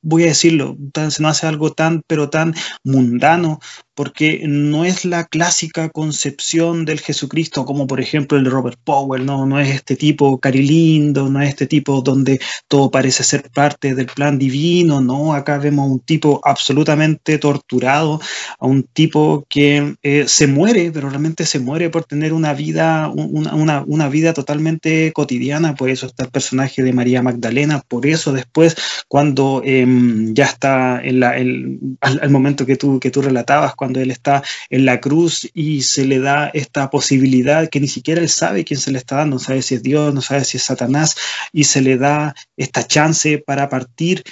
voy a decirlo se nos hace algo tan pero tan mundano porque no es la clásica concepción del Jesucristo como por ejemplo el de Robert Powell, no, no es este tipo carilindo, no es este tipo donde todo parece ser parte del plan divino, no, acá vemos a un tipo absolutamente torturado, a un tipo que eh, se muere, pero realmente se muere por tener una vida, una, una, vida totalmente cotidiana, por eso está el personaje de María Magdalena, por eso después cuando em, ya está en el, al, momento que tú, que tú relatabas, cuando él está en la cruz y se le da esta posibilidad que ni siquiera él sabe quién se le está dando, no sabe si es Dios, no sabe si es Satanás, y se le da esta chance para partir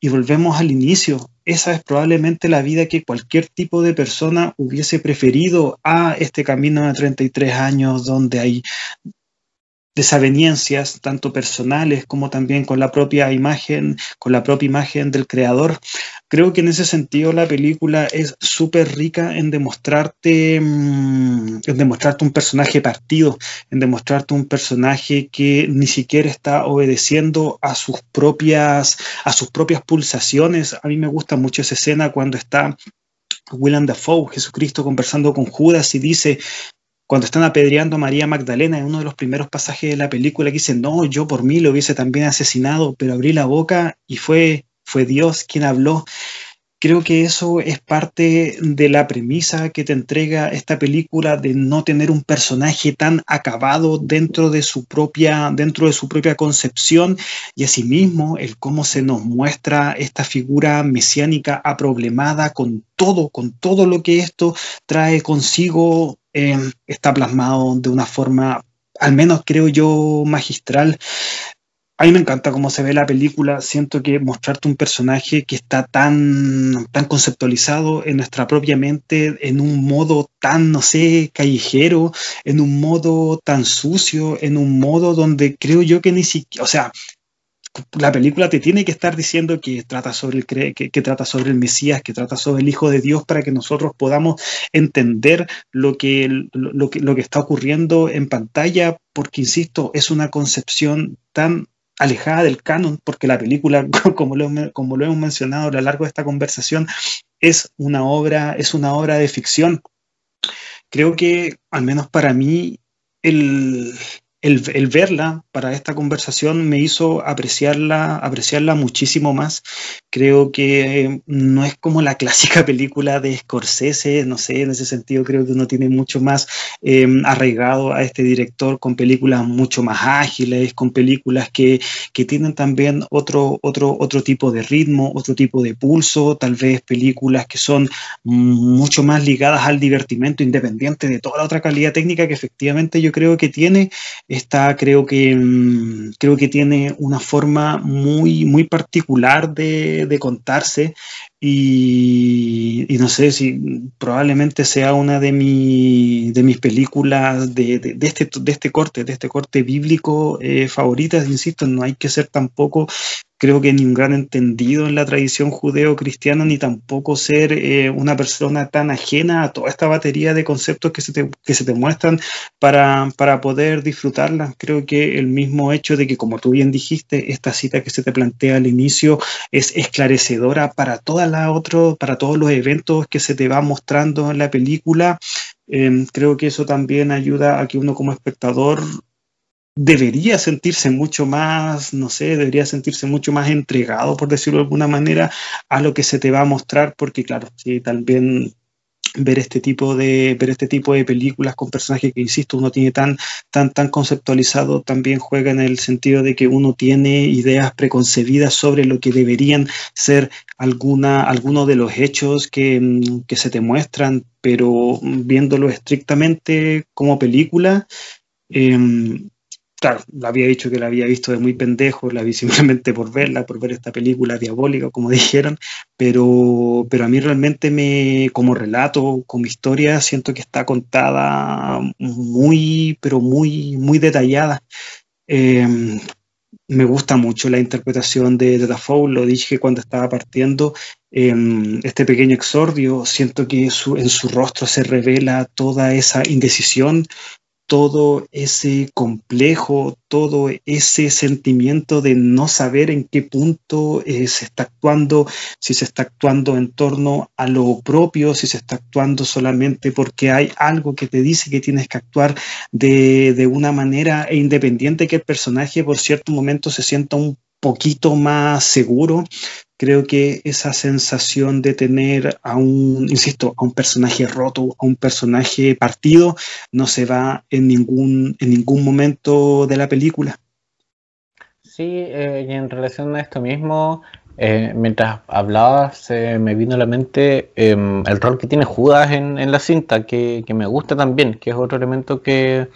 y volvemos al inicio. Esa es probablemente la vida que cualquier tipo de persona hubiese preferido a este camino de 33 años donde hay desavenencias, tanto personales como también con la propia imagen, con la propia imagen del creador. Creo que en ese sentido la película es súper rica en demostrarte, mm, en demostrarte un personaje partido, en demostrarte un personaje que ni siquiera está obedeciendo a sus propias, a sus propias pulsaciones. A mí me gusta mucho esa escena cuando está Willem Dafoe, Jesucristo, conversando con Judas y dice, cuando están apedreando a María Magdalena en uno de los primeros pasajes de la película que dice, no, yo por mí lo hubiese también asesinado, pero abrí la boca y fue, fue Dios quien habló. Creo que eso es parte de la premisa que te entrega esta película de no tener un personaje tan acabado dentro de su propia, dentro de su propia concepción y asimismo el cómo se nos muestra esta figura mesiánica aproblemada con todo, con todo lo que esto trae consigo eh, está plasmado de una forma, al menos creo yo, magistral. A mí me encanta cómo se ve la película. Siento que mostrarte un personaje que está tan, tan conceptualizado en nuestra propia mente, en un modo tan, no sé, callejero, en un modo tan sucio, en un modo donde creo yo que ni siquiera, o sea, la película te tiene que estar diciendo que trata sobre el que, trata sobre el Mesías, que trata sobre el Hijo de Dios para que nosotros podamos entender lo que, lo, que, lo que está ocurriendo en pantalla, porque insisto, es una concepción tan alejada del canon, porque la película, *laughs* como lo, como lo hemos mencionado a lo largo de esta conversación, es una obra, es una obra de ficción. Creo que, al menos para mí, el, el, verla para esta conversación me hizo apreciarla, apreciarla muchísimo más. Creo que no es como la *laughs* clásica película de Scorsese, no sé, en ese sentido creo que uno tiene mucho más em, arraigado a este director con películas mucho más ágiles, con películas que, que tienen también otro, otro, otro tipo de ritmo, otro tipo de pulso, tal vez películas que son mucho más ligadas al divertimento independiente de toda la otra calidad técnica que efectivamente yo creo que tiene esta creo que, mm, creo que tiene una forma muy, muy particular de, contarse y, no sé si probablemente sea una de, de mis películas de, este, de este corte, de este corte bíblico eh, favoritas, insisto, no hay que ser tampoco creo que ni un gran entendido en la tradición judeo-cristiana, ni tampoco ser eh, una persona tan ajena a toda esta batería de conceptos que se te, que se te muestran para, para, poder disfrutarla. Creo que el mismo hecho de que, como tú bien dijiste, esta cita que se te plantea al inicio es esclarecedora para, toda la otro, para todos los eventos que se te va mostrando en la película. Eh, creo que eso también ayuda a que uno como espectador debería sentirse mucho más, no sé, debería sentirse mucho más entregado, por decirlo de alguna manera, a lo que se te va a mostrar, porque claro, sí, también ver este tipo de ver este tipo de películas con personajes que insisto uno tiene tan tan tan conceptualizado también juega en el sentido de que uno tiene ideas preconcebidas sobre lo que deberían ser alguna algunos de los hechos que, que se te muestran pero viéndolo estrictamente como película eh, claro, la había dicho que la había visto de muy pendejo, la vi *laughs* simplemente por verla, por ver esta película diabólica, como dijeron, pero, pero a mí realmente me, como relato, como historia, siento que está contada muy, pero muy, muy detallada. Em, me gusta mucho la interpretación de, de Dafoe, lo dije cuando estaba partiendo, em, este pequeño exordio, siento que en su rostro se revela toda esa indecisión, todo ese complejo, todo ese sentimiento de no saber en qué punto eh, se está actuando, si se está actuando en torno a lo propio, si se está actuando solamente porque hay algo que te dice que tienes que actuar de, de una manera e independiente que el personaje por cierto momento se sienta un poquito más seguro, creo que esa sensación de tener a un, insisto, a un personaje roto, a un personaje partido, no se va en ningún, en ningún momento de la película. Sí, eh, y en relación a esto mismo, eh, mientras hablaba se me vino a la mente em, el rol que tiene Judas en, la cinta, que, me gusta también, que es otro elemento que,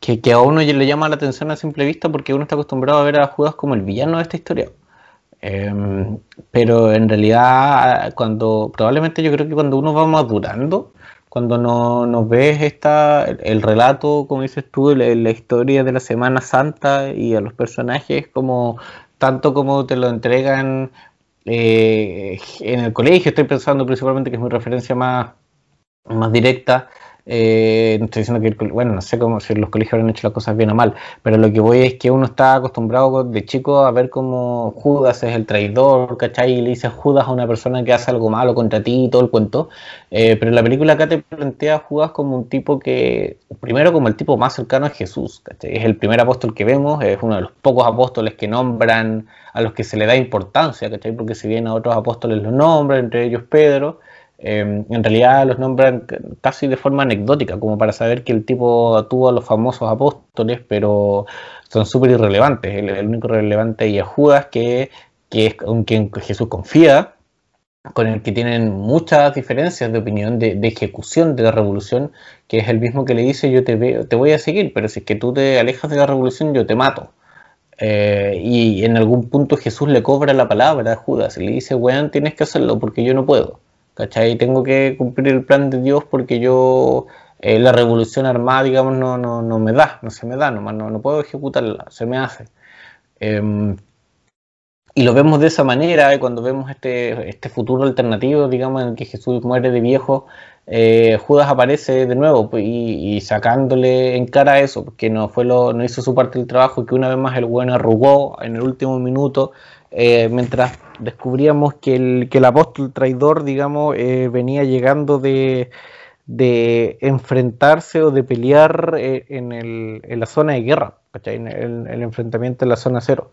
que, a uno le llama la atención a simple vista porque uno está acostumbrado a ver a Judas como el villano de esta historia. Em, pero en realidad, cuando probablemente yo creo que cuando uno va madurando, cuando no, nos ves esta, el, relato, como dices tú, la, la, historia de la Semana Santa y a los personajes, como tanto como te lo entregan eh, en el colegio, estoy pensando principalmente que es mi referencia más, más directa, eh, no estoy diciendo que, bueno, no sé cómo si los colegios habrán hecho las cosas bien o mal, pero lo que voy es que uno está acostumbrado de chico a ver como Judas es el traidor, ¿cachai? Y le dice Judas a una persona que hace algo malo contra ti y todo el cuento. Eh, pero la película acá te plantea a Judas como un tipo que, primero como el tipo más cercano a Jesús, ¿cachai? Es el primer apóstol que vemos, es uno de los pocos apóstoles que nombran a los que se le da importancia, ¿cachai? Porque si bien a otros apóstoles los nombran, entre ellos Pedro, Em, en realidad los nombran casi de forma anecdótica, como para saber que el tipo tuvo a los famosos apóstoles, pero son súper irrelevantes. El, único relevante es Judas, que, que es con quien Jesús confía, con el que tienen muchas diferencias de opinión, de, ejecución de la revolución, que es el mismo que le dice yo te, veo, te voy a seguir, pero si es que tú te alejas de la revolución yo te mato. Eh, y en algún punto Jesús le cobra la palabra a Judas y le dice, weón, tienes que hacerlo porque yo no puedo. ¿Cachai? Tengo que cumplir el plan de Dios porque yo, eh, la revolución armada, digamos, no, no, no, me da, no se me da, nomás no, no puedo ejecutarla, se me hace. Em, y lo vemos de esa manera, y cuando vemos este, este futuro alternativo, digamos, en el que Jesús muere de viejo, eh, Judas aparece de nuevo pues, y, sacándole en cara eso, porque no, fue lo, no hizo su parte del trabajo, que una vez más el bueno arrugó en el último minuto, eh, mientras descubríamos que el, que el apóstol traidor, digamos, eh, venía llegando de, de, enfrentarse o de pelear eh, en, el, en, la zona de guerra, En el, enfrentamiento en la zona cero.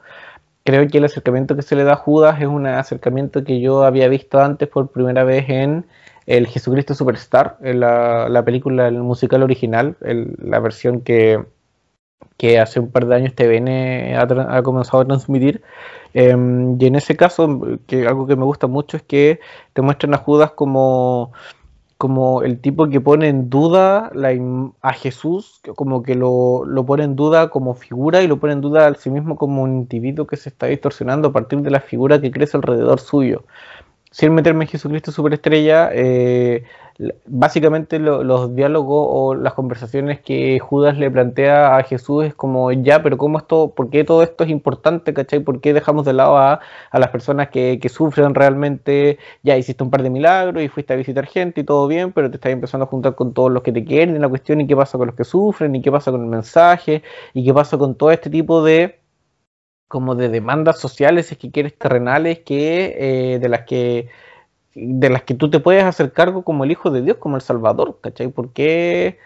Creo que el acercamiento que se le da a Judas es un acercamiento que yo había visto antes por primera vez en el Jesucristo Superstar, en la, la película, el musical original, la versión que, que hace un par de años TVN ha, ha comenzado a transmitir Em, y en ese caso, que algo que me gusta mucho es que te muestran a Judas como, como el tipo que pone en duda la, a Jesús, como que lo, lo, pone en duda como figura y lo pone en duda a sí mismo como un individuo que se está distorsionando a partir de la figura que crece alrededor suyo. Sin meterme en Jesucristo Superestrella, eh, básicamente los diálogos o las conversaciones que Judas le plantea a Jesús es como, ya, pero ¿cómo esto, por qué todo esto es importante, cachai? ¿Por qué dejamos de lado a, las personas que, sufren realmente? Ya hiciste un par de milagros y fuiste a visitar gente y todo bien, pero te estás empezando a juntar con todos los que te quieren en la cuestión y qué pasa con los que sufren y qué pasa con el mensaje y qué pasa con todo este tipo de como de demandas sociales, si es que quieres, terrenales, que eh, de las que de las que tú te puedes hacer cargo como el Hijo de Dios, como el Salvador, ¿cachai? ¿Por qué,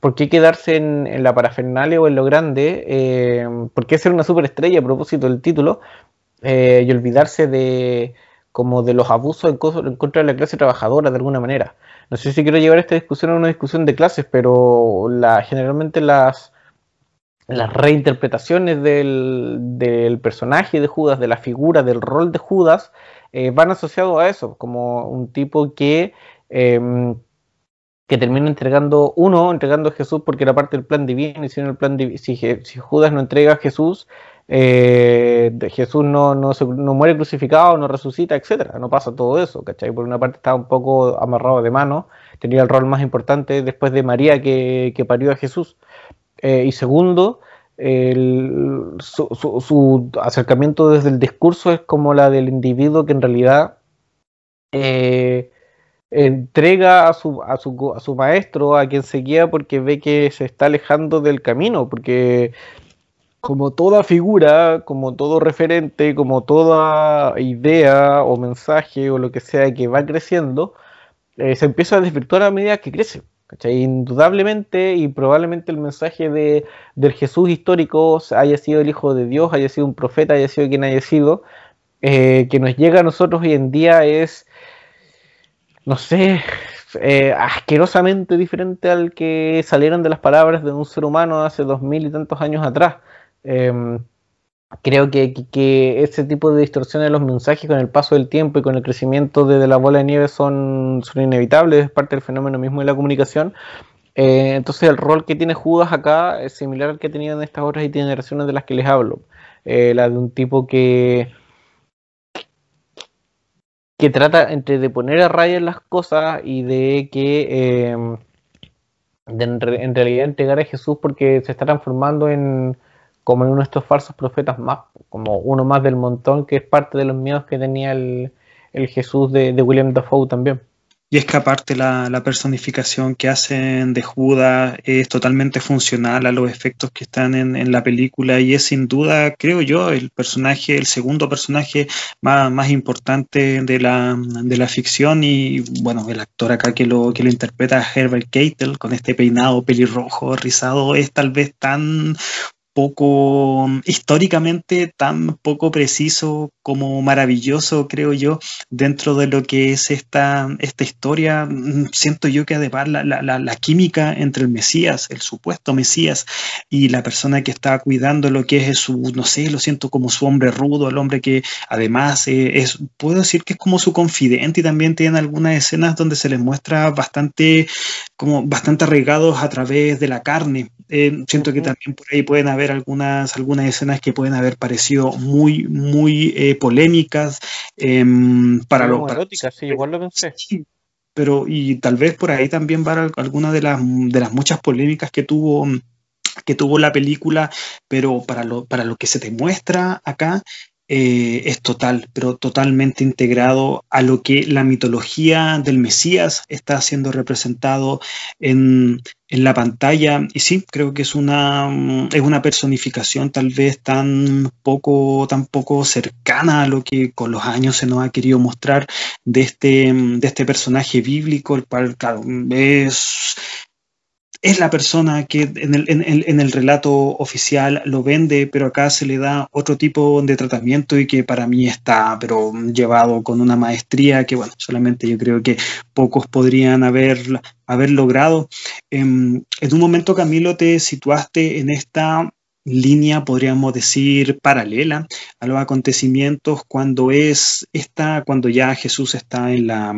por qué quedarse en, la parafernalia o en lo grande? Eh, ¿Por qué ser una superestrella a propósito del título? Eh, y olvidarse de como de los abusos en, contra de la clase trabajadora de alguna manera. No sé si quiero llevar esta discusión a una discusión de clases, pero la, generalmente las, las reinterpretaciones del, del personaje de Judas, de la figura, del rol de Judas, eh, van asociados a eso, como un tipo que, em, que termina entregando, uno, entregando a Jesús porque era parte del plan divino, y si, el plan si, Judas no entrega a Jesús, eh, Jesús no, no, no, muere crucificado, no resucita, etcétera, no pasa todo eso, ¿cachai? Por una parte estaba un poco amarrado de mano, tenía el rol más importante después de María que, que parió a Jesús. Eh, y segundo, su, acercamiento desde el discurso es como la del individuo que en realidad eh, entrega a su, a, su, a su maestro, a quien seguía, porque ve que se está alejando del camino, porque como toda figura, como todo referente, como toda idea o mensaje o lo que sea que va creciendo, eh, se empieza a desvirtuar a medida que crece. Indudablemente y probablemente el mensaje de, del Jesús histórico haya sido el Hijo de Dios, haya sido un profeta, haya sido quien haya sido, eh, que nos llega a nosotros hoy en día es, no sé, eh, asquerosamente diferente al que salieron de las palabras de un ser humano hace dos mil y tantos años atrás. Em, creo que, ese tipo de distorsiones de los mensajes con el paso del tiempo y con el crecimiento de, la bola de nieve son, son inevitables, es parte del fenómeno mismo de la comunicación. Eh, entonces el rol que tiene Judas acá es similar al que ha tenido en estas otras y generaciones de las que les hablo. Eh, la de un tipo que que trata entre de poner a raya las cosas y de que em, en realidad entregar a Jesús porque se está transformando en, como en uno de estos falsos profetas más, como uno más del montón, que es parte de los miedos que tenía el, Jesús de, William Dafoe también. Y es que aparte la, personificación que hacen de Judas es totalmente funcional a los efectos que están en, la película y es sin duda, creo yo, el personaje, el segundo personaje más, importante de la, de la, ficción y bueno, el actor acá que lo, que lo interpreta, Herbert Keitel, con este peinado pelirrojo, rizado, es tal vez tan poco históricamente tan poco preciso como maravilloso, creo yo, dentro de lo que es esta, esta historia. Mm, siento yo que además la, la, la, química entre el Mesías, el supuesto Mesías, y la persona que está cuidando lo que es su, no sé, lo siento como su hombre rudo, el hombre que además eh, es, puedo decir que es como su confidente y también tiene algunas escenas donde se les muestra bastante, como bastante arraigados a través de la carne. Eh, siento que también por ahí pueden haber algunas, algunas escenas que pueden haber parecido muy, muy eh, polémicas em, para los... sí, igual lo pensé. pero y tal vez por ahí también va alguna de las, de las muchas polémicas que tuvo que tuvo la película, pero para lo, para lo que se te muestra acá, eh, es total, pero totalmente integrado a lo que la mitología del Mesías está siendo representado en, la pantalla. Y sí, creo que es una, es una personificación tal vez tan poco, tan poco cercana a lo que con los años se nos ha querido mostrar de este, de este personaje bíblico, el cual, claro, es es la persona que en el, en, el, relato oficial lo vende, pero acá se le da otro tipo de tratamiento y que para mí está pero llevado con una maestría que bueno, solamente yo creo que pocos podrían haber, haber logrado. En, en un momento, Camilo, te situaste en esta línea, podríamos decir, paralela a los acontecimientos cuando es esta, cuando ya Jesús está en la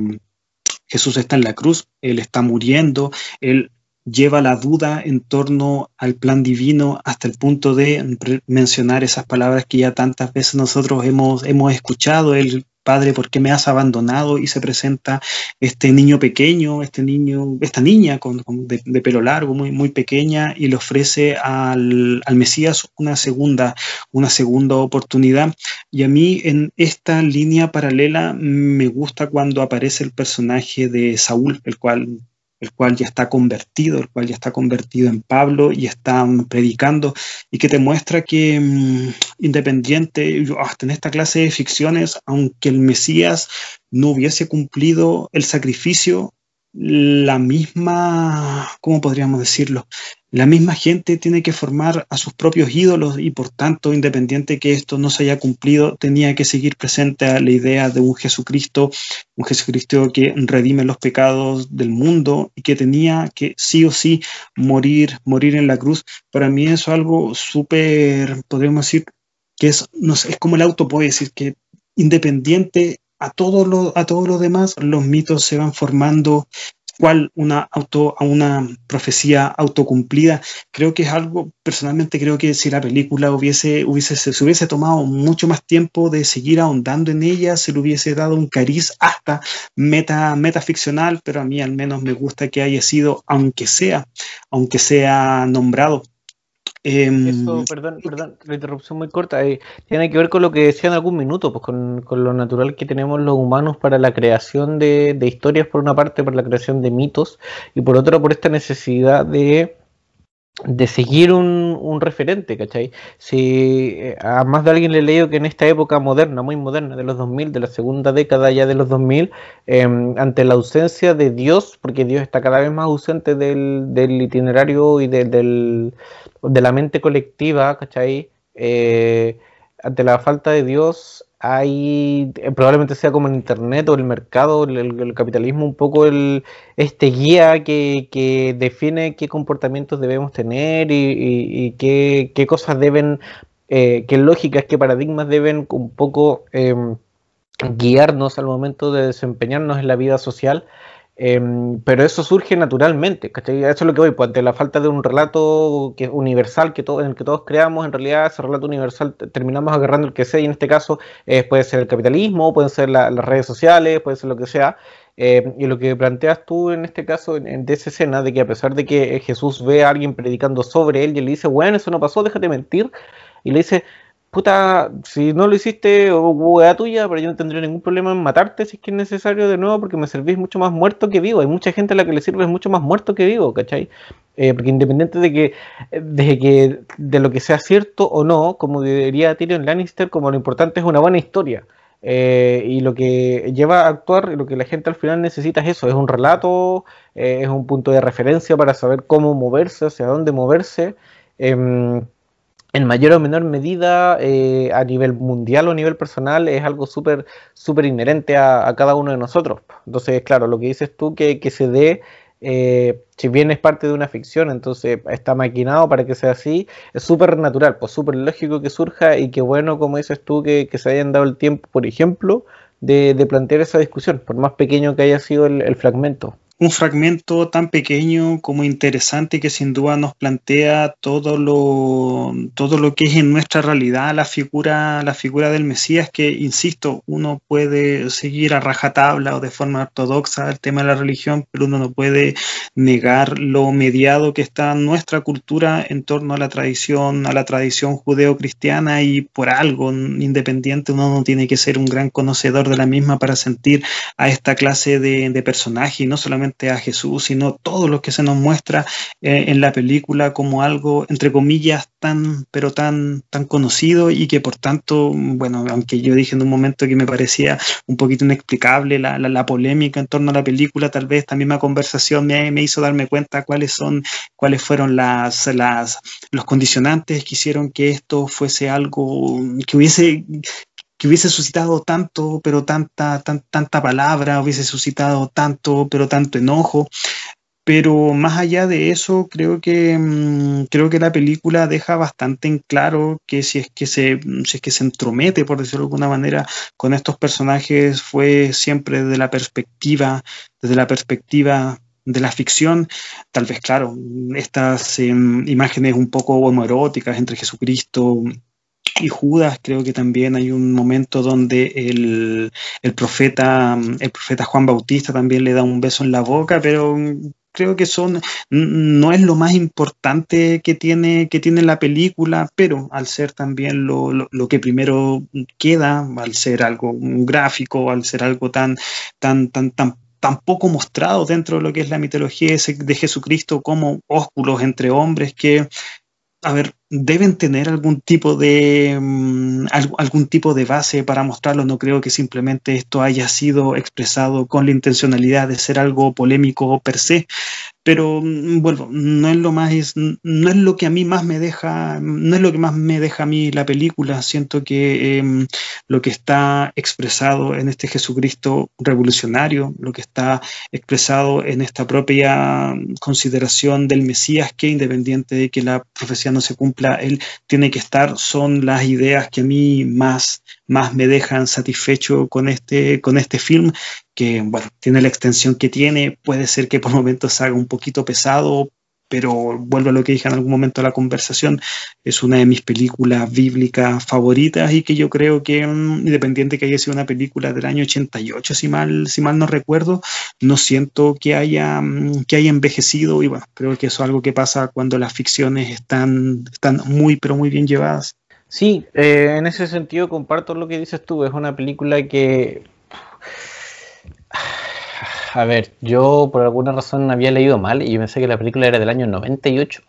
Jesús está en la cruz, Él está muriendo, Él lleva la duda en torno al plan divino hasta el punto de mencionar esas palabras que ya tantas veces nosotros hemos, hemos escuchado, el Padre, ¿por qué me has abandonado? Y se presenta este niño pequeño, este niño, esta niña con, de, pelo largo, muy, muy pequeña, y le ofrece al, al, Mesías una segunda, una segunda oportunidad. Y a mí en esta línea paralela me gusta cuando aparece el personaje de Saúl, el cual el cual ya está convertido, el cual ya está convertido en Pablo y está predicando, y que te muestra que mm, independiente, hasta en esta clase de ficciones, aunque el Mesías no hubiese cumplido el sacrificio, la misma, ¿cómo podríamos decirlo? La misma gente tiene que formar a sus propios ídolos y por tanto, independiente que esto no se haya cumplido, tenía que seguir presente la idea de un Jesucristo, un Jesucristo que redime los pecados del mundo y que tenía que sí o sí morir, morir en la cruz. Para mí eso es algo súper, podríamos decir, que es, es como el auto puede decir que independiente a todo lo, a todo lo demás, los mitos se van formando cual una auto, a una profecía autocumplida. Creo que es algo, personalmente creo que si la película hubiese, hubiese, se hubiese tomado mucho más tiempo de seguir ahondando en ella, se le hubiese dado un cariz hasta meta, metaficcional, pero a mí al menos me gusta que haya sido, aunque sea, aunque sea nombrado Em, Eso, perdón, perdón, la interrupción muy corta. Eh, tiene que ver con lo que decía en algún minuto, pues con, lo natural que tenemos los humanos para la creación de, de, historias, por una parte, por la creación de mitos, y por otra, por esta necesidad de de seguir un, un, referente, ¿cachai? Si eh, a más de alguien le he leído que en esta época moderna, muy moderna, de los 2000, de la segunda década ya de los 2000, em, ante la ausencia de Dios, porque Dios está cada vez más ausente del, del itinerario y de, del, de la mente colectiva, ¿cachai? Eh, ante la falta de Dios, hay eh, probablemente sea como en internet o el mercado, el, capitalismo, un poco el, este guía que, define qué comportamientos debemos tener y, qué, cosas deben, eh, qué lógicas, qué paradigmas deben un poco em, guiarnos al momento de desempeñarnos en la vida social. Em, pero eso surge naturalmente, ¿cachai? Eso es lo que voy, pues ante la falta de un relato universal que todo, en el que todos creamos, en realidad ese relato universal terminamos agarrando el que sea, y en este caso eh, puede ser el capitalismo, pueden ser las redes sociales, puede ser lo que sea. Em, y lo que planteas tú en este caso, en, de esa escena, de que a pesar de que Jesús ve a alguien predicando sobre él y le dice, bueno, eso no pasó, déjate mentir, y le dice, puta, si no lo hiciste, hueá tuya, pero yo no tendría ningún problema en matarte si es que es necesario de nuevo, porque me servís mucho más muerto que vivo. Hay mucha gente a la que le sirves mucho más muerto que vivo, ¿cachai? Eh, porque independiente de que, de que, de lo que sea cierto o no, como diría Tyrion Lannister, como lo importante es una buena historia. Eh, y lo que lleva a actuar, lo que la gente al final necesita es eso, es un relato, eh, es un punto de referencia para saber cómo moverse, hacia dónde moverse. En mayor o menor medida eh, a nivel mundial o a nivel personal es algo súper súper inherente a, cada uno de nosotros. Entonces, claro, lo que dices tú que, que se dé, eh, si bien es parte de una ficción, entonces está maquinado para que sea así, es súper natural, pues súper lógico que surja y que bueno, como dices tú, que, se hayan dado el tiempo, por ejemplo, de, plantear esa discusión, por más pequeño que haya sido el fragmento un fragmento tan pequeño como interesante que sin duda nos plantea todo lo, todo lo que es en nuestra realidad la figura, la figura del Mesías, que, insisto, uno puede seguir a rajatabla o de forma ortodoxa el tema de la religión, pero uno no puede negar lo mediado que está nuestra cultura en torno a la tradición, a la tradición judeo-cristiana y por algo independiente uno no tiene que ser un gran conocedor de la misma para sentir a esta clase de, de personaje y no solamente a Jesús, sino todo lo que se nos muestra eh, en la película como algo, entre comillas, tan, pero tan, tan conocido y que por tanto, bueno, aunque yo dije en un momento que me parecía un poquito inexplicable la, la, polémica en torno a la película, tal vez también la conversación me, me, hizo darme cuenta cuáles son, cuáles fueron las, las, los condicionantes que hicieron que esto fuese algo que hubiese que hubiese suscitado tanto, pero tanta, tanta palabra, hubiese suscitado tanto, pero tanto enojo. Pero más allá de eso, creo que, mm, creo que la película deja bastante en claro que si es que, se, si es que se entromete, por decirlo de alguna manera, con estos personajes, fue siempre desde la perspectiva, desde la perspectiva de la ficción, tal vez, claro, estas em, imágenes un poco homoeróticas entre Jesucristo y Judas, creo que también hay un momento donde el, profeta, el profeta Juan Bautista también le da un beso en la boca, pero creo que son no es lo más importante que tiene que tiene la película pero al ser también lo, lo, que primero queda al ser algo gráfico al ser algo tan tan tan tan tan poco mostrado dentro de lo que es la mitología de Jesucristo como ósculos entre hombres que a ver, deben tener algún tipo de mm, algún tipo de base para mostrarlo. No creo que simplemente esto haya sido expresado con la intencionalidad de ser algo polémico per se. Pero mm, bueno, no es lo más, no es lo que a mí más me deja, no es lo que más me deja a mí la película. Siento que em, lo que está expresado en este Jesucristo revolucionario, lo que está expresado en esta propia consideración del Mesías, que independiente de que la profecía no se cumpla, él tiene que estar, son las ideas que a mí más, más me dejan satisfecho con este, con este film, que bueno, tiene la extensión que tiene, puede ser que por momentos haga un poquito pesado, pero vuelvo a lo que dije en algún momento de la conversación, es una de mis películas bíblicas favoritas y que yo creo que, mm, independiente que haya sido una película del año 88, si mal, si mal no recuerdo, no siento que haya, mm, que haya envejecido y bueno, creo que eso es algo que pasa cuando las ficciones están, están muy, pero muy bien llevadas. Sí, eh, en ese sentido comparto lo que dices tú, es una película que a ver, yo por alguna razón había leído mal y pensé que la película era del año 98.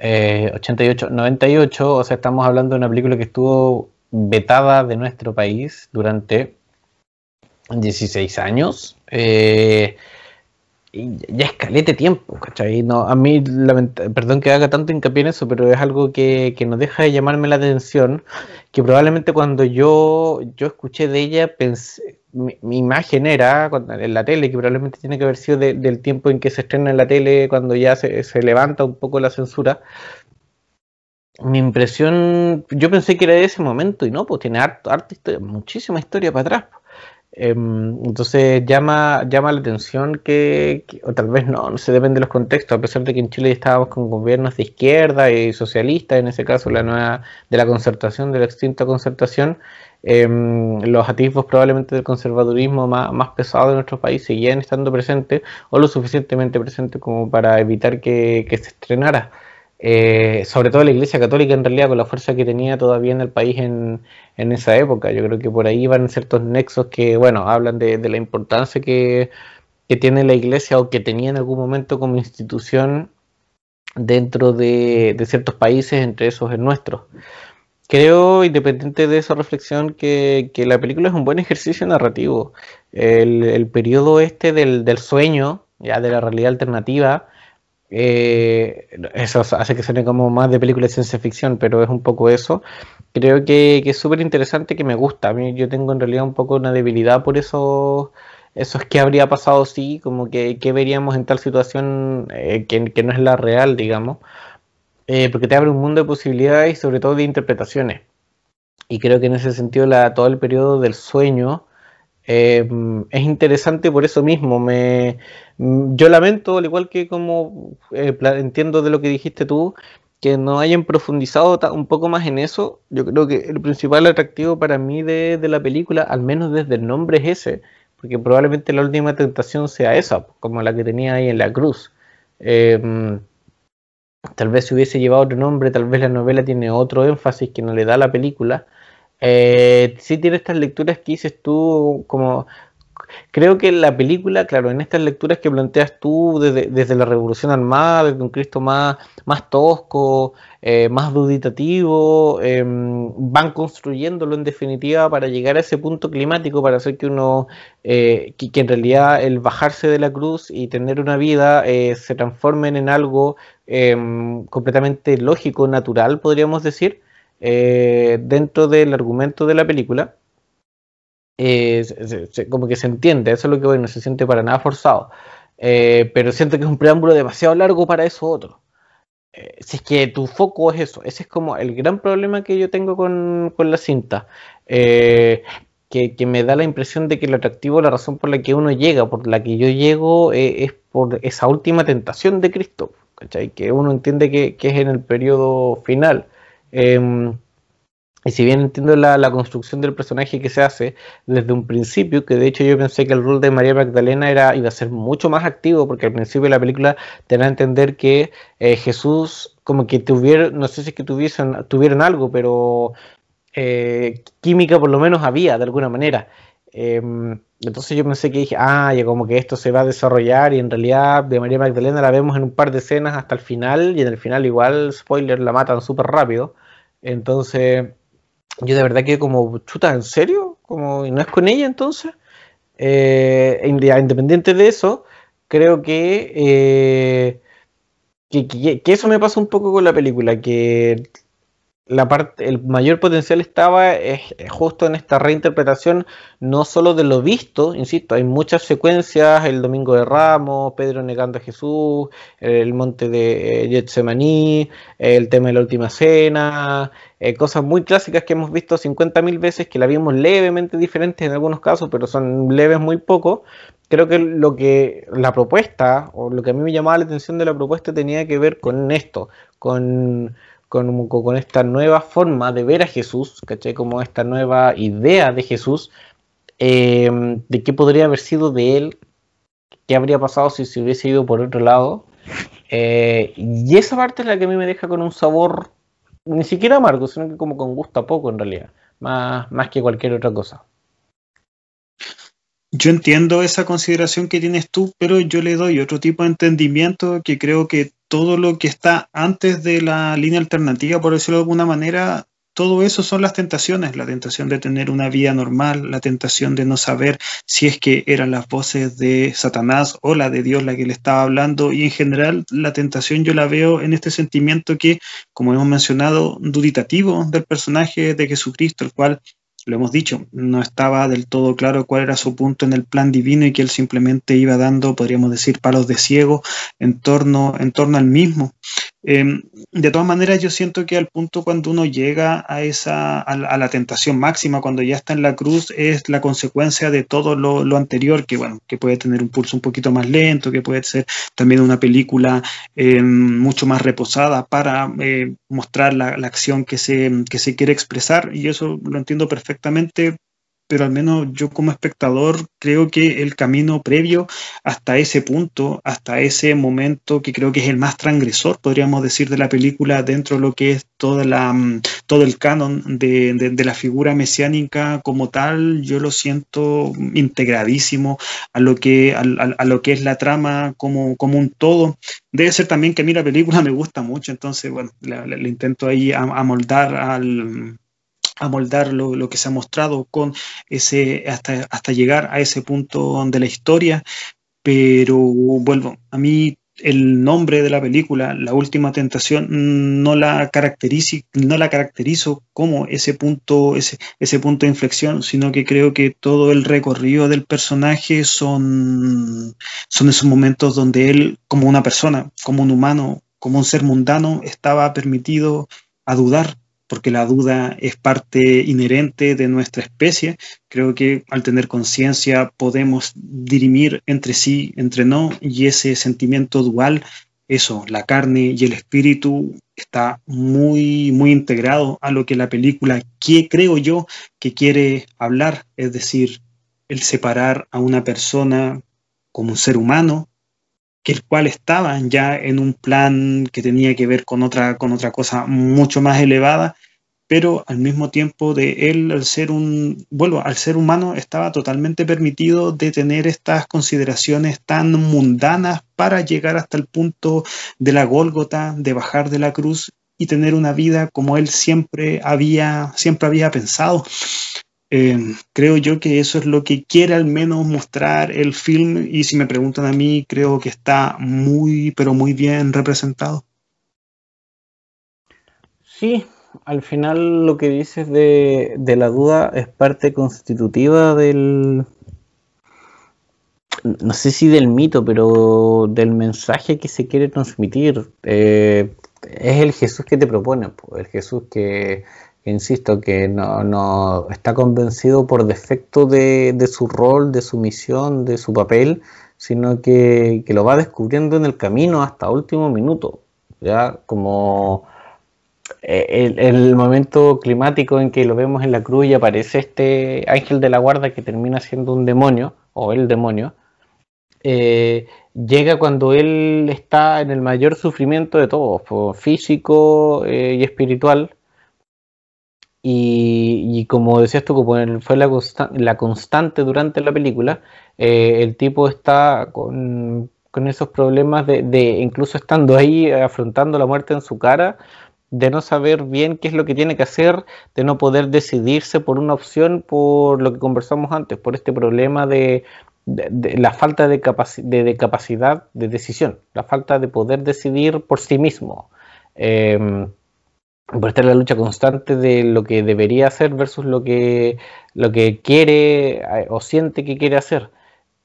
88, 98, o sea, estamos hablando de una película que estuvo vetada de nuestro país durante 16 años. Eh, y ya escalete tiempo, ¿cachai? No, a mí, perdón que haga tanto hincapié en eso, pero es algo que, que no deja de llamarme la atención, que probablemente cuando yo, yo escuché de ella, pensé, mi, imagen era en la tele, que probablemente tiene que haber sido del tiempo en que se estrena en la tele, cuando ya se, levanta un poco la censura, mi impresión, yo pensé que era de ese momento y no, pues tiene harto, muchísima historia para atrás. Em, entonces llama, llama la atención que, o tal vez no, no se depende de los contextos, a pesar de que en Chile estábamos con gobiernos de izquierda y socialistas, en ese caso la nueva de la concertación, de la extinta concertación, em, los atisbos probablemente del conservadurismo más, pesado de nuestro país seguían estando presentes o lo suficientemente presentes como para evitar que, se estrenara. Eh, sobre todo la Iglesia Católica en realidad con la fuerza que tenía todavía en el país en, esa época. Yo creo que por ahí van ciertos nexos que, bueno, hablan de, la importancia que, tiene la Iglesia o que tenía en algún momento como institución dentro de, ciertos países, entre esos el nuestro. Creo, independiente de esa reflexión, que, la película es un buen ejercicio narrativo. El, periodo este del, del sueño, ya de la realidad alternativa, eh, eso hace que suene como más de película de ciencia ficción, pero es un poco eso. Creo que, es súper interesante, que me gusta. A mí yo tengo en realidad un poco una debilidad por eso. Eso es que habría pasado sí, como que, veríamos en tal situación eh, que, no es la real, digamos. Eh, porque te abre un mundo de posibilidades y sobre todo de interpretaciones. Y creo que en ese sentido la, todo el periodo del sueño Em, es interesante por eso mismo. Me, yo lamento, al igual que como eh, entiendo de lo que dijiste tú, que no hayan profundizado un poco más en eso. Yo creo que el principal atractivo para mí de, la película, al menos desde el nombre, es ese, porque probablemente la última tentación sea esa, como la que tenía ahí en la cruz. Em, tal vez si hubiese llevado otro nombre, tal vez la novela tiene otro énfasis que no le da la película. Eh, sí tiene estas lecturas que dices tú, como creo que la película, claro, en estas lecturas que planteas tú desde, la Revolución Armada, desde un Cristo más, más tosco, eh, más duditativo, em, van construyéndolo en definitiva para llegar a ese punto climático, para hacer que uno, eh, que, en realidad el bajarse de la cruz y tener una vida eh, se transformen en algo em, completamente lógico, natural, podríamos decir. Eh, dentro del argumento de la película, eh, como que se entiende, eso es lo que voy, no se siente para nada forzado. Eh, pero siento que es un preámbulo demasiado largo para eso otro. si es que tu foco es eso, ese es como el gran problema que yo tengo con, la cinta. Que, que, me da la impresión de que el atractivo, la razón por la que uno llega, por la que yo llego, es por esa última tentación de Cristo, que uno entiende que, que es en el periodo final. Em, y si bien entiendo la, construcción del personaje que se hace desde un principio, que de hecho yo pensé que el rol de María Magdalena era, iba a ser mucho más activo, porque al principio de la película te da a entender que eh, Jesús como que tuvieron, no sé si es que tuviesen, tuvieron algo, pero eh, química por lo menos había de alguna manera. Em, entonces yo pensé que dije, ah, ya como que esto se va a desarrollar y en realidad de María Magdalena la vemos en un par de escenas hasta el final y en el final igual, spoiler, la matan súper rápido. Entonces yo de verdad que como, chuta, ¿en serio? Como, ¿y no es con ella entonces? Eh, independiente de eso, creo que, eh, que, que, eso me pasa un poco con la película, que la parte, el mayor potencial estaba justo en esta reinterpretación, no solo de lo visto, insisto, hay muchas secuencias, el Domingo de Ramos, Pedro negando a Jesús, el monte de eh, Getsemaní, el tema de la última cena, eh, cosas muy clásicas que hemos visto 50.000 veces, que la vimos levemente diferentes en algunos casos, pero son leves muy poco. Creo que lo que la propuesta, o lo que a mí me llamaba la atención de la propuesta, tenía que ver con esto, con con, con, esta nueva forma de ver a Jesús, ¿cachai? Como esta nueva idea de Jesús, eh, de qué podría haber sido de él, qué habría pasado si se hubiese ido por otro lado. Eh, y esa parte es la que a mí me deja con un sabor ni siquiera amargo, sino que como con gusto a poco en realidad, más, más que cualquier otra cosa. Yo entiendo esa consideración que tienes tú, pero yo le doy otro tipo de entendimiento que creo que todo lo que está antes de la línea alternativa, por decirlo de alguna manera, todo eso son las tentaciones, la tentación de tener una vida normal, la tentación de no saber si es que eran las voces de Satanás o la de Dios la que le estaba hablando. Y en general la tentación yo la veo en este sentimiento que, como hemos mencionado, duditativo del personaje de Jesucristo, el cual lo hemos dicho, no estaba del todo claro cuál era su punto en el plan divino y que él simplemente iba dando, podríamos decir, palos de ciego en torno, en torno al mismo. Em, de todas maneras, yo siento que al punto cuando uno llega a, esa, a, la tentación máxima, cuando ya está en la cruz, es la consecuencia de todo lo, anterior, que bueno, que puede tener un pulso un poquito más lento, que puede ser también una película em, mucho más reposada para eh, mostrar la, la, acción que se, que se quiere expresar, y eso lo entiendo perfectamente, pero al menos yo como espectador creo que el camino previo hasta ese punto, hasta ese momento que creo que es el más transgresor, podríamos decir, de la película dentro de lo que es toda la, mm, todo el canon de, la figura mesiánica como tal, yo lo siento integradísimo a lo que, a, lo que es la trama como, como un todo. Debe ser también que a mí la película me gusta mucho, entonces, bueno, le, intento ahí amoldar al amoldar lo, lo, que se ha mostrado con ese hasta, hasta llegar a ese punto de la historia. Pero vuelvo a mí el nombre de la película, La Última Tentación, no la caracterizo, no la caracterizo como ese punto, ese, ese punto de inflexión, sino que creo que todo el recorrido del personaje son, son esos momentos donde él, como una persona, como un humano, como un ser mundano, estaba permitido a dudar, porque la duda es parte inherente de nuestra especie. Creo que al tener conciencia podemos dirimir entre sí, entre no, y ese sentimiento dual, eso, la carne y el espíritu, está muy, muy integrado a lo que la película, que creo yo, que quiere hablar, es decir, el separar a una persona como un ser humano, que el cual estaba ya en un plan que tenía que ver con otra, con otra cosa mucho más elevada, pero al mismo tiempo de él, al ser un, vuelvo, al ser humano estaba totalmente permitido de tener estas consideraciones tan mundanas para llegar hasta el punto de la Gólgota, de bajar de la cruz y tener una vida como él siempre había, siempre había pensado. Eh, creo yo que eso es lo que quiere al menos mostrar el film y si me preguntan a mí, creo que está muy, pero muy bien representado. Sí, al final lo que dices de, la duda es parte constitutiva del, no sé si del mito, pero del mensaje que se quiere transmitir. Eh, es el Jesús que te propone, el Jesús que, insisto, que no, está convencido por defecto de, su rol, de su misión, de su papel, sino que, lo va descubriendo en el camino hasta último minuto, ya como eh, el, momento climático en que lo vemos en la cruz y aparece este ángel de la guarda que termina siendo un demonio, o el demonio, eh, llega cuando él está en el mayor sufrimiento de todo, físico eh, y espiritual. Y, como decías tú, como fue la, la constante durante la película, el tipo está con, esos problemas de, de, incluso estando ahí afrontando la muerte en su cara, de no saber bien qué es lo que tiene que hacer, de no poder decidirse por una opción, por lo que conversamos antes, por este problema de, la falta de, de, capacidad de decisión, la falta de poder decidir por sí mismo. Em, por estar en la lucha constante de lo que debería hacer versus lo que, lo que quiere eh, o siente que quiere hacer.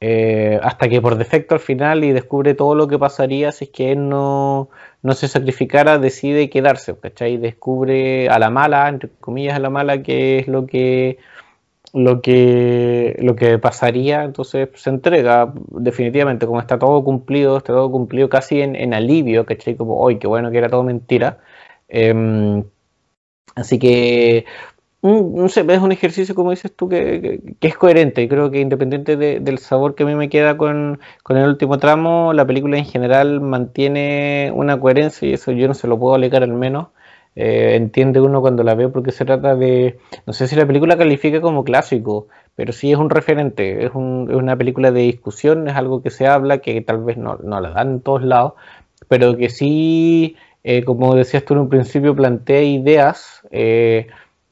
Eh, hasta que por defecto al final y descubre todo lo que pasaría si es que él no, no se sacrificara, decide quedarse, ¿cachai? Descubre a la mala, entre comillas a la mala, que es lo que lo que lo que pasaría, entonces se entrega definitivamente, como está todo cumplido, está todo cumplido casi en, en alivio, ¿cachai? Como, hoy qué bueno que era todo mentira. Em, así que, es un ejercicio, como dices tú, que, es coherente. Creo que independiente del sabor que a mí me queda con, el último tramo, la película en general mantiene una coherencia y eso yo no se lo puedo alegar al menos. Eh, entiende uno cuando la ve porque se trata de, no sé si la película califica como clásico, pero sí es un referente, es, una película de discusión, es algo que se habla, que tal vez no, no la dan en todos lados, pero que sí eh, como decías tú en un principio, plantea ideas eh,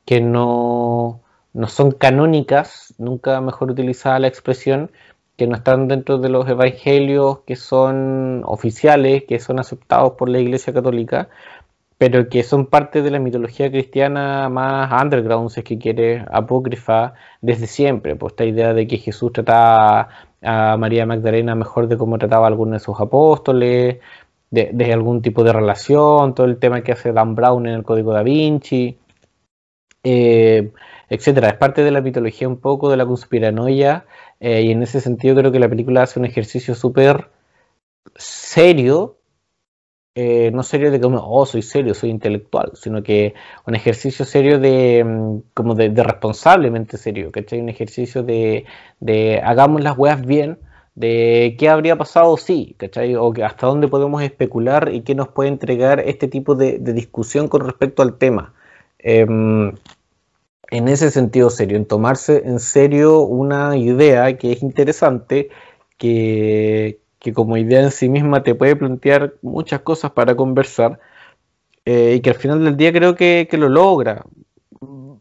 que no, no, son canónicas, nunca mejor utilizada la expresión, que no están dentro de los evangelios que son oficiales, que son aceptados por la Iglesia Católica, pero que son parte de la mitología cristiana más underground, si es que quiere, apócrifa, desde siempre. Pues esta idea de que Jesús trataba a María Magdalena mejor de cómo trataba a algunos de sus apóstoles, de, algún tipo de relación, todo el tema que hace Dan Brown en el Código da Vinci, eh, etcétera. Es parte de la mitología un poco de la conspiranoia eh, y en ese sentido creo que la película hace un ejercicio súper serio, eh, no serio de como, oh, soy serio, soy intelectual, sino que un ejercicio serio de, mm, como de, responsablemente serio, ¿cachai? Un ejercicio de, de hagamos las weas bien, de qué habría pasado sí, ¿cachai? O que hasta dónde podemos especular y qué nos puede entregar este tipo de, discusión con respecto al tema. Em, en ese sentido serio, en tomarse en serio una idea que es interesante, que, como idea en sí misma te puede plantear muchas cosas para conversar eh, y que al final del día creo que, que lo logra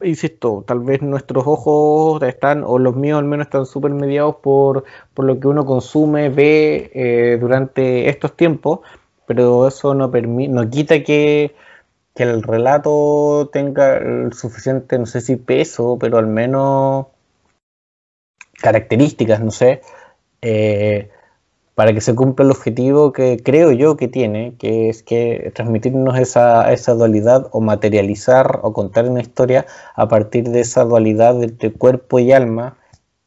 insisto, tal vez nuestros ojos están, o los míos al menos están súper mediados por, por, lo que uno consume, ve eh, durante estos tiempos, pero eso no, no quita que, que, el relato tenga el suficiente, no sé si peso, pero al menos características, no sé, eh, para que se cumpla el objetivo que creo yo que tiene, que es que transmitirnos esa, esa dualidad o materializar o contar una historia a partir de esa dualidad entre cuerpo y alma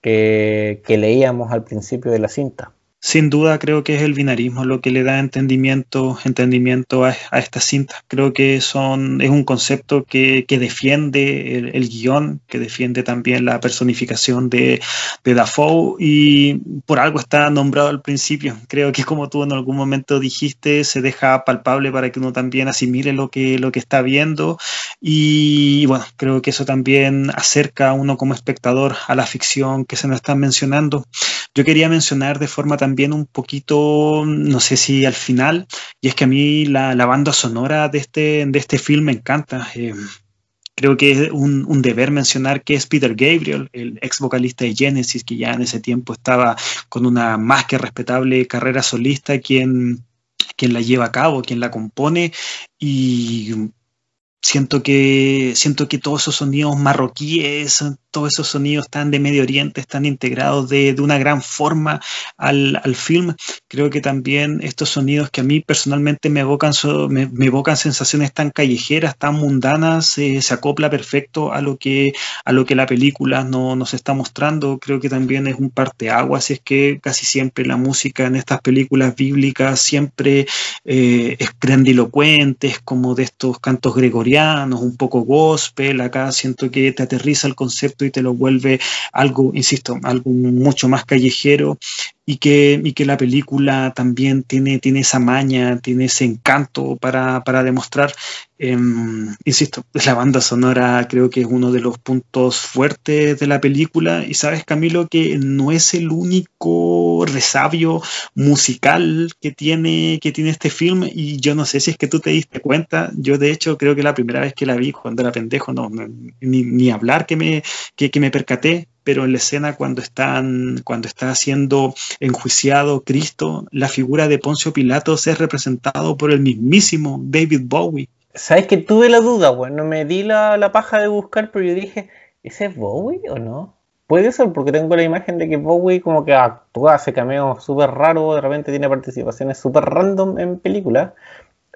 que leíamos al principio de la cinta. Sin duda creo que es el binarismo lo que le da entendimiento, entendimiento a, esta cinta. Creo que son, es un concepto que, defiende el, guion, que defiende también la personificación de, de Dafoe y por algo está nombrado al principio. Creo que como tú en algún momento dijiste, se deja palpable para que uno también asimile lo que, lo que está viendo y bueno, creo que eso también acerca a uno como espectador a la ficción que se nos está mencionando. Yo quería mencionar de forma también un poquito, no sé si al final, y es que a mí la, banda sonora de este, de este film me encanta. Eh, creo que es un, deber mencionar que es Peter Gabriel, el ex vocalista de Genesis, que ya en ese tiempo estaba con una más que respetable carrera solista, quien, quien la lleva a cabo, quien la compone y siento que siento que todos esos sonidos marroquíes todos esos sonidos tan de Medio Oriente están integrados de, una gran forma al, film. Creo que también estos sonidos que a mí personalmente me evocan, me, evocan sensaciones tan callejeras, tan mundanas, eh, se acopla perfecto a lo que, a lo que la película no, nos está mostrando. Creo que también es un parteaguas, es que casi siempre la música en estas películas bíblicas siempre eh, es grandilocuente, es como de estos cantos gregorianos, un poco gospel. Acá siento que te aterriza el concepto y te lo vuelve algo, insisto, algo mucho más callejero y que, y que la película también tiene, tiene esa maña, tiene ese encanto para, para demostrar. Em, insisto, *laughs* la banda sonora creo que es uno de los puntos fuertes de la película. Y sabes Camilo que no es el único resabio musical que tiene, que tiene este film. Y yo no sé si es que tú te diste cuenta, yo de hecho creo que la primera vez que la vi cuando era pendejo, no, ni, ni hablar que me, que me percaté, pero en la escena cuando, están, cuando está siendo enjuiciado Cristo, la figura de Poncio Pilatos es representado por el mismísimo David Bowie. ¿Sabes que tuve la duda, weón? No me di la, la paja de buscar, pero yo dije, ¿ese es Bowie o no? Puede ser, porque tengo la imagen de que Bowie como que actúa, hace cameos súper raros, de repente tiene participaciones súper random en películas.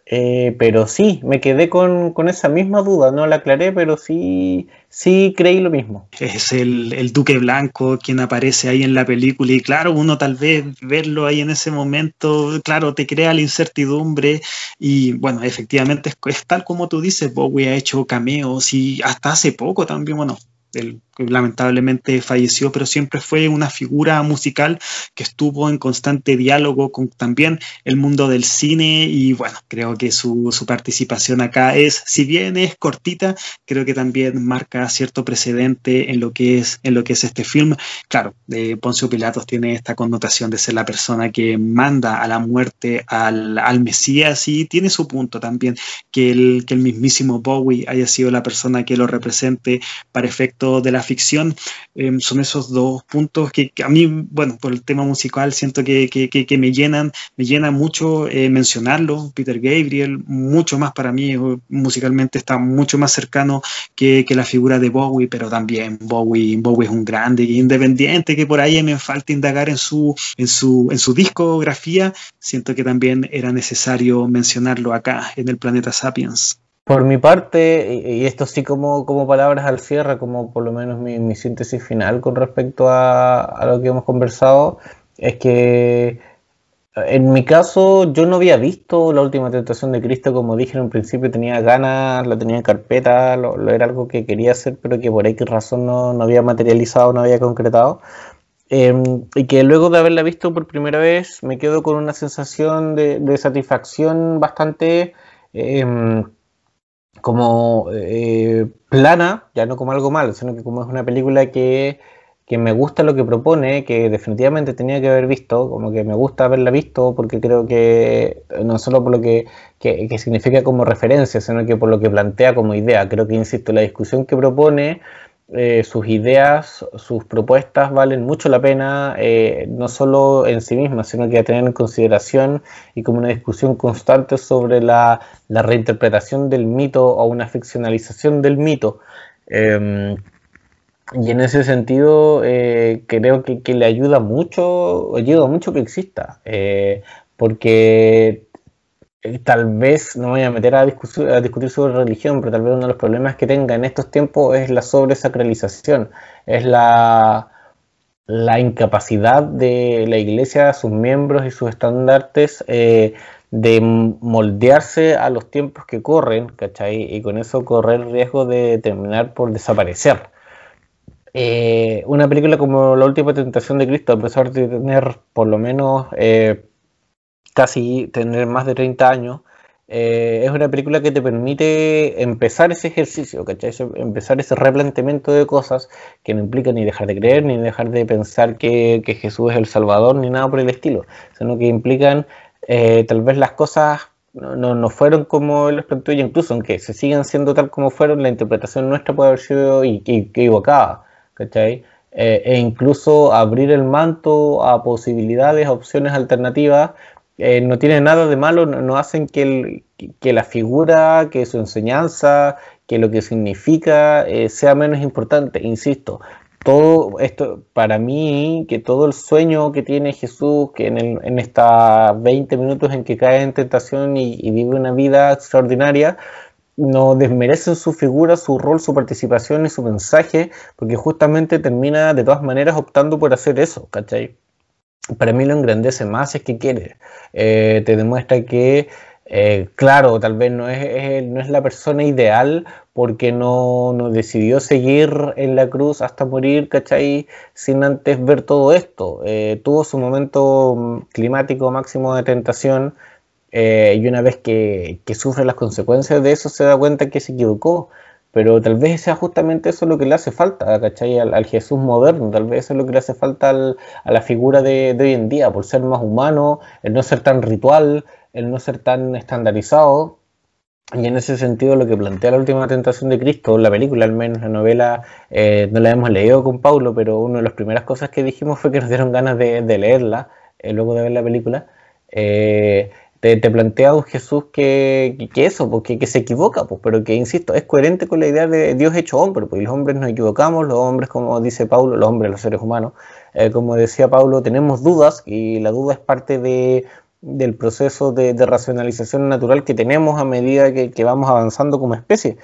Eh, pero sí, me quedé con, esa misma duda, no la aclaré, pero sí, sí creí lo mismo. Es el, el, Duque Blanco quien aparece ahí en la película y claro, uno tal vez verlo ahí en ese momento, claro, te crea la incertidumbre y bueno, efectivamente es, tal como tú dices, Bowie ha hecho cameos y hasta hace poco también, bueno, el lamentablemente falleció, pero siempre fue una figura musical que estuvo en constante diálogo con también el mundo del cine y bueno, creo que su, participación acá es, si bien es cortita, creo que también marca cierto precedente en lo que es, en lo que es este film. Claro, de Poncio Pilatos tiene esta connotación de ser la persona que manda a la muerte al, al Mesías y tiene su punto también, que el, que el mismísimo Bowie haya sido la persona que lo represente para de la ficción, em, son esos dos puntos que, a mí, bueno, por el tema musical siento que, que, me llenan, me llena mucho eh, mencionarlo. Peter Gabriel, mucho más para mí, eh, musicalmente está mucho más cercano que, la figura de Bowie, pero también Bowie, Bowie es un grande y independiente que por ahí me falta indagar en su, en su, en su discografía, siento que también era necesario mencionarlo acá en el planeta Sapiens. Por mi parte, y esto sí como, como palabras al cierre, como por lo menos mi, síntesis final con respecto a, lo que hemos conversado, es que en mi caso yo no había visto la última tentación de Cristo, como dije en un principio, tenía ganas, la tenía en carpeta, lo, era algo que quería hacer, pero que por X razón no, no había materializado, no había concretado. Em, y que luego de haberla visto por primera vez me quedo con una sensación de, satisfacción bastante... Em, como eh, plana, ya no como algo malo, sino que como es una película que, me gusta lo que propone, que definitivamente tenía que haber visto, como que me gusta haberla visto, porque creo que no solo por lo que, que significa como referencia, sino que por lo que plantea como idea. Creo que, insisto, la discusión que propone eh, sus ideas, sus propuestas valen mucho la pena, eh, no solo en sí mismas, sino que a tener en consideración y como una discusión constante sobre la, reinterpretación del mito o una ficcionalización del mito. Em, y en ese sentido eh, creo que, que, le ayuda mucho, ayuda mucho que exista, porque eh, tal vez no me voy a meter a, discutir sobre religión, pero tal vez uno de los problemas que tenga en estos tiempos es la sobresacralización, es la, la incapacidad de la iglesia, sus miembros y sus estandartes eh, de moldearse a los tiempos que corren, ¿cachai? Y con eso correr el riesgo de terminar por desaparecer. Eh, una película como La Última Tentación de Cristo, a pesar de tener por lo menos casi tener más de 30 años, eh, es una película que te permite empezar ese ejercicio, ¿cachai? empezar ese replanteamiento de cosas que no implica ni dejar de creer, ni dejar de pensar que, Jesús es el Salvador, ni nada por el estilo, sino que implican eh, tal vez las cosas no, no, fueron como él los planteó, y incluso aunque se sigan siendo tal como fueron, la interpretación nuestra puede haber sido equivocada, ¿cachai? Eh, e incluso abrir el manto a posibilidades, a opciones alternativas, eh, no tiene nada de malo, no, hacen que, la figura, que su enseñanza, que lo que significa eh, sea menos importante. Insisto, todo esto, para mí, que todo el sueño que tiene Jesús, que en, en estos 20 minutos en que cae en tentación y, vive una vida extraordinaria, no desmerecen su figura, su rol, su participación y su mensaje, porque justamente termina de todas maneras optando por hacer eso, ¿cachai? Para mí lo engrandece más es que quiere. Eh, te demuestra que, eh, claro, tal vez no es, no es la persona ideal porque no, decidió seguir en la cruz hasta morir, ¿cachai? Sin antes ver todo esto. Eh, tuvo su momento climático máximo de tentación y una vez que, que sufre las consecuencias de eso se da cuenta que se equivocó pero tal vez sea justamente eso lo que le hace falta, ¿cachai? Al, Jesús moderno, tal vez eso es lo que le hace falta a la figura de, hoy en día, por ser más humano, el no ser tan ritual, el no ser tan estandarizado. Y en ese sentido lo que plantea la última tentación de Cristo, la película al menos, la novela, eh, no la hemos leído con Paulo, pero una de las primeras cosas que dijimos fue que nos dieron ganas de, leerla, eh, luego de ver la película. Eh, te, plantea un Jesús que, eso, porque que se equivoca, pues, pero que, insisto, es coherente con la idea de Dios hecho hombre, porque los hombres nos equivocamos, los hombres, como dice Pablo, los hombres, los seres humanos, eh, como decía Pablo, tenemos dudas y la duda es parte de, del proceso de, racionalización natural que tenemos a medida que, que vamos avanzando como especie.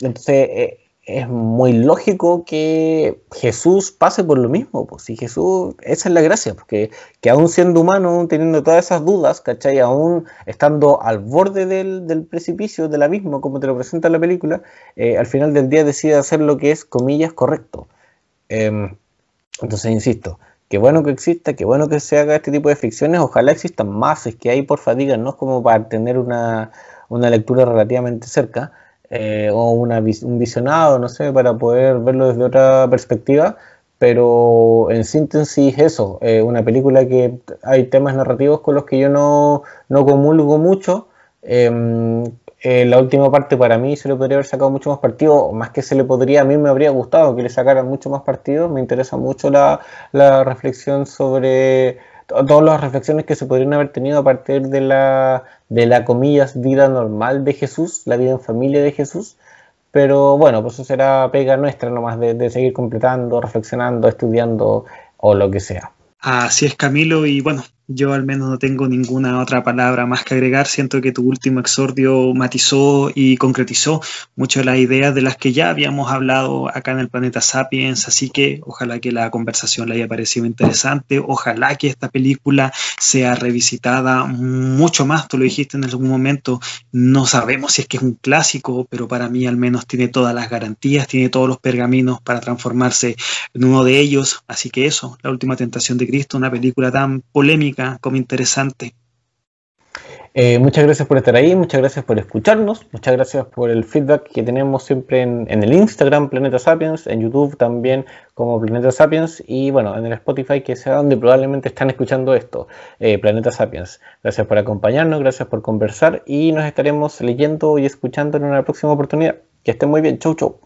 Entonces, eh, es muy lógico que Jesús pase por lo mismo. Pues si Jesús, esa es la gracia, porque que aún siendo humano, teniendo todas esas dudas, ¿cachai? Aún estando al borde del, precipicio, del abismo, como te lo presenta la película, eh, al final del día decide hacer lo que es, comillas, correcto. Em, entonces, insisto, qué bueno que exista, qué bueno que se haga este tipo de ficciones, ojalá existan más, es que hay por fatiga, no es como para tener una, una lectura relativamente cerca eh, o una, un visionado, no sé, para poder verlo desde otra perspectiva, pero en síntesis eso, eh, una película que hay temas narrativos con los que yo no, no comulgo mucho. Em, eh, la última parte para mí se le podría haber sacado mucho más partido, más que se le podría, a mí me habría gustado que le sacaran mucho más partido, me interesa mucho la, la reflexión sobre todas las reflexiones que se podrían haber tenido a partir de la, de la comillas vida normal de Jesús, la vida en familia de Jesús. Pero bueno, pues eso será pega nuestra nomás de, de seguir completando, reflexionando, estudiando o lo que sea. Así es, Camilo, y bueno, yo al menos no tengo ninguna otra palabra más que agregar. Siento que tu último exordio matizó y concretizó mucho las ideas de las que ya habíamos hablado acá en el planeta Sapiens, así que ojalá que la conversación le haya parecido interesante, ojalá que esta película sea revisitada mucho más, tú lo dijiste en algún momento, no sabemos si es que es un clásico, pero para mí al menos tiene todas las garantías, tiene todos los pergaminos para transformarse en uno de ellos, así que eso, La Última Tentación de Cristo, una película tan polémica, como interesante. Eh, muchas gracias por estar ahí, muchas gracias por escucharnos, muchas gracias por el feedback que tenemos siempre en, el Instagram Planeta Sapiens, en YouTube también como Planeta Sapiens y bueno, en el Spotify que sea donde probablemente están escuchando esto, eh, Planeta Sapiens. Gracias por acompañarnos, gracias por conversar y nos estaremos leyendo y escuchando en una próxima oportunidad. Que estén muy bien, chau chau.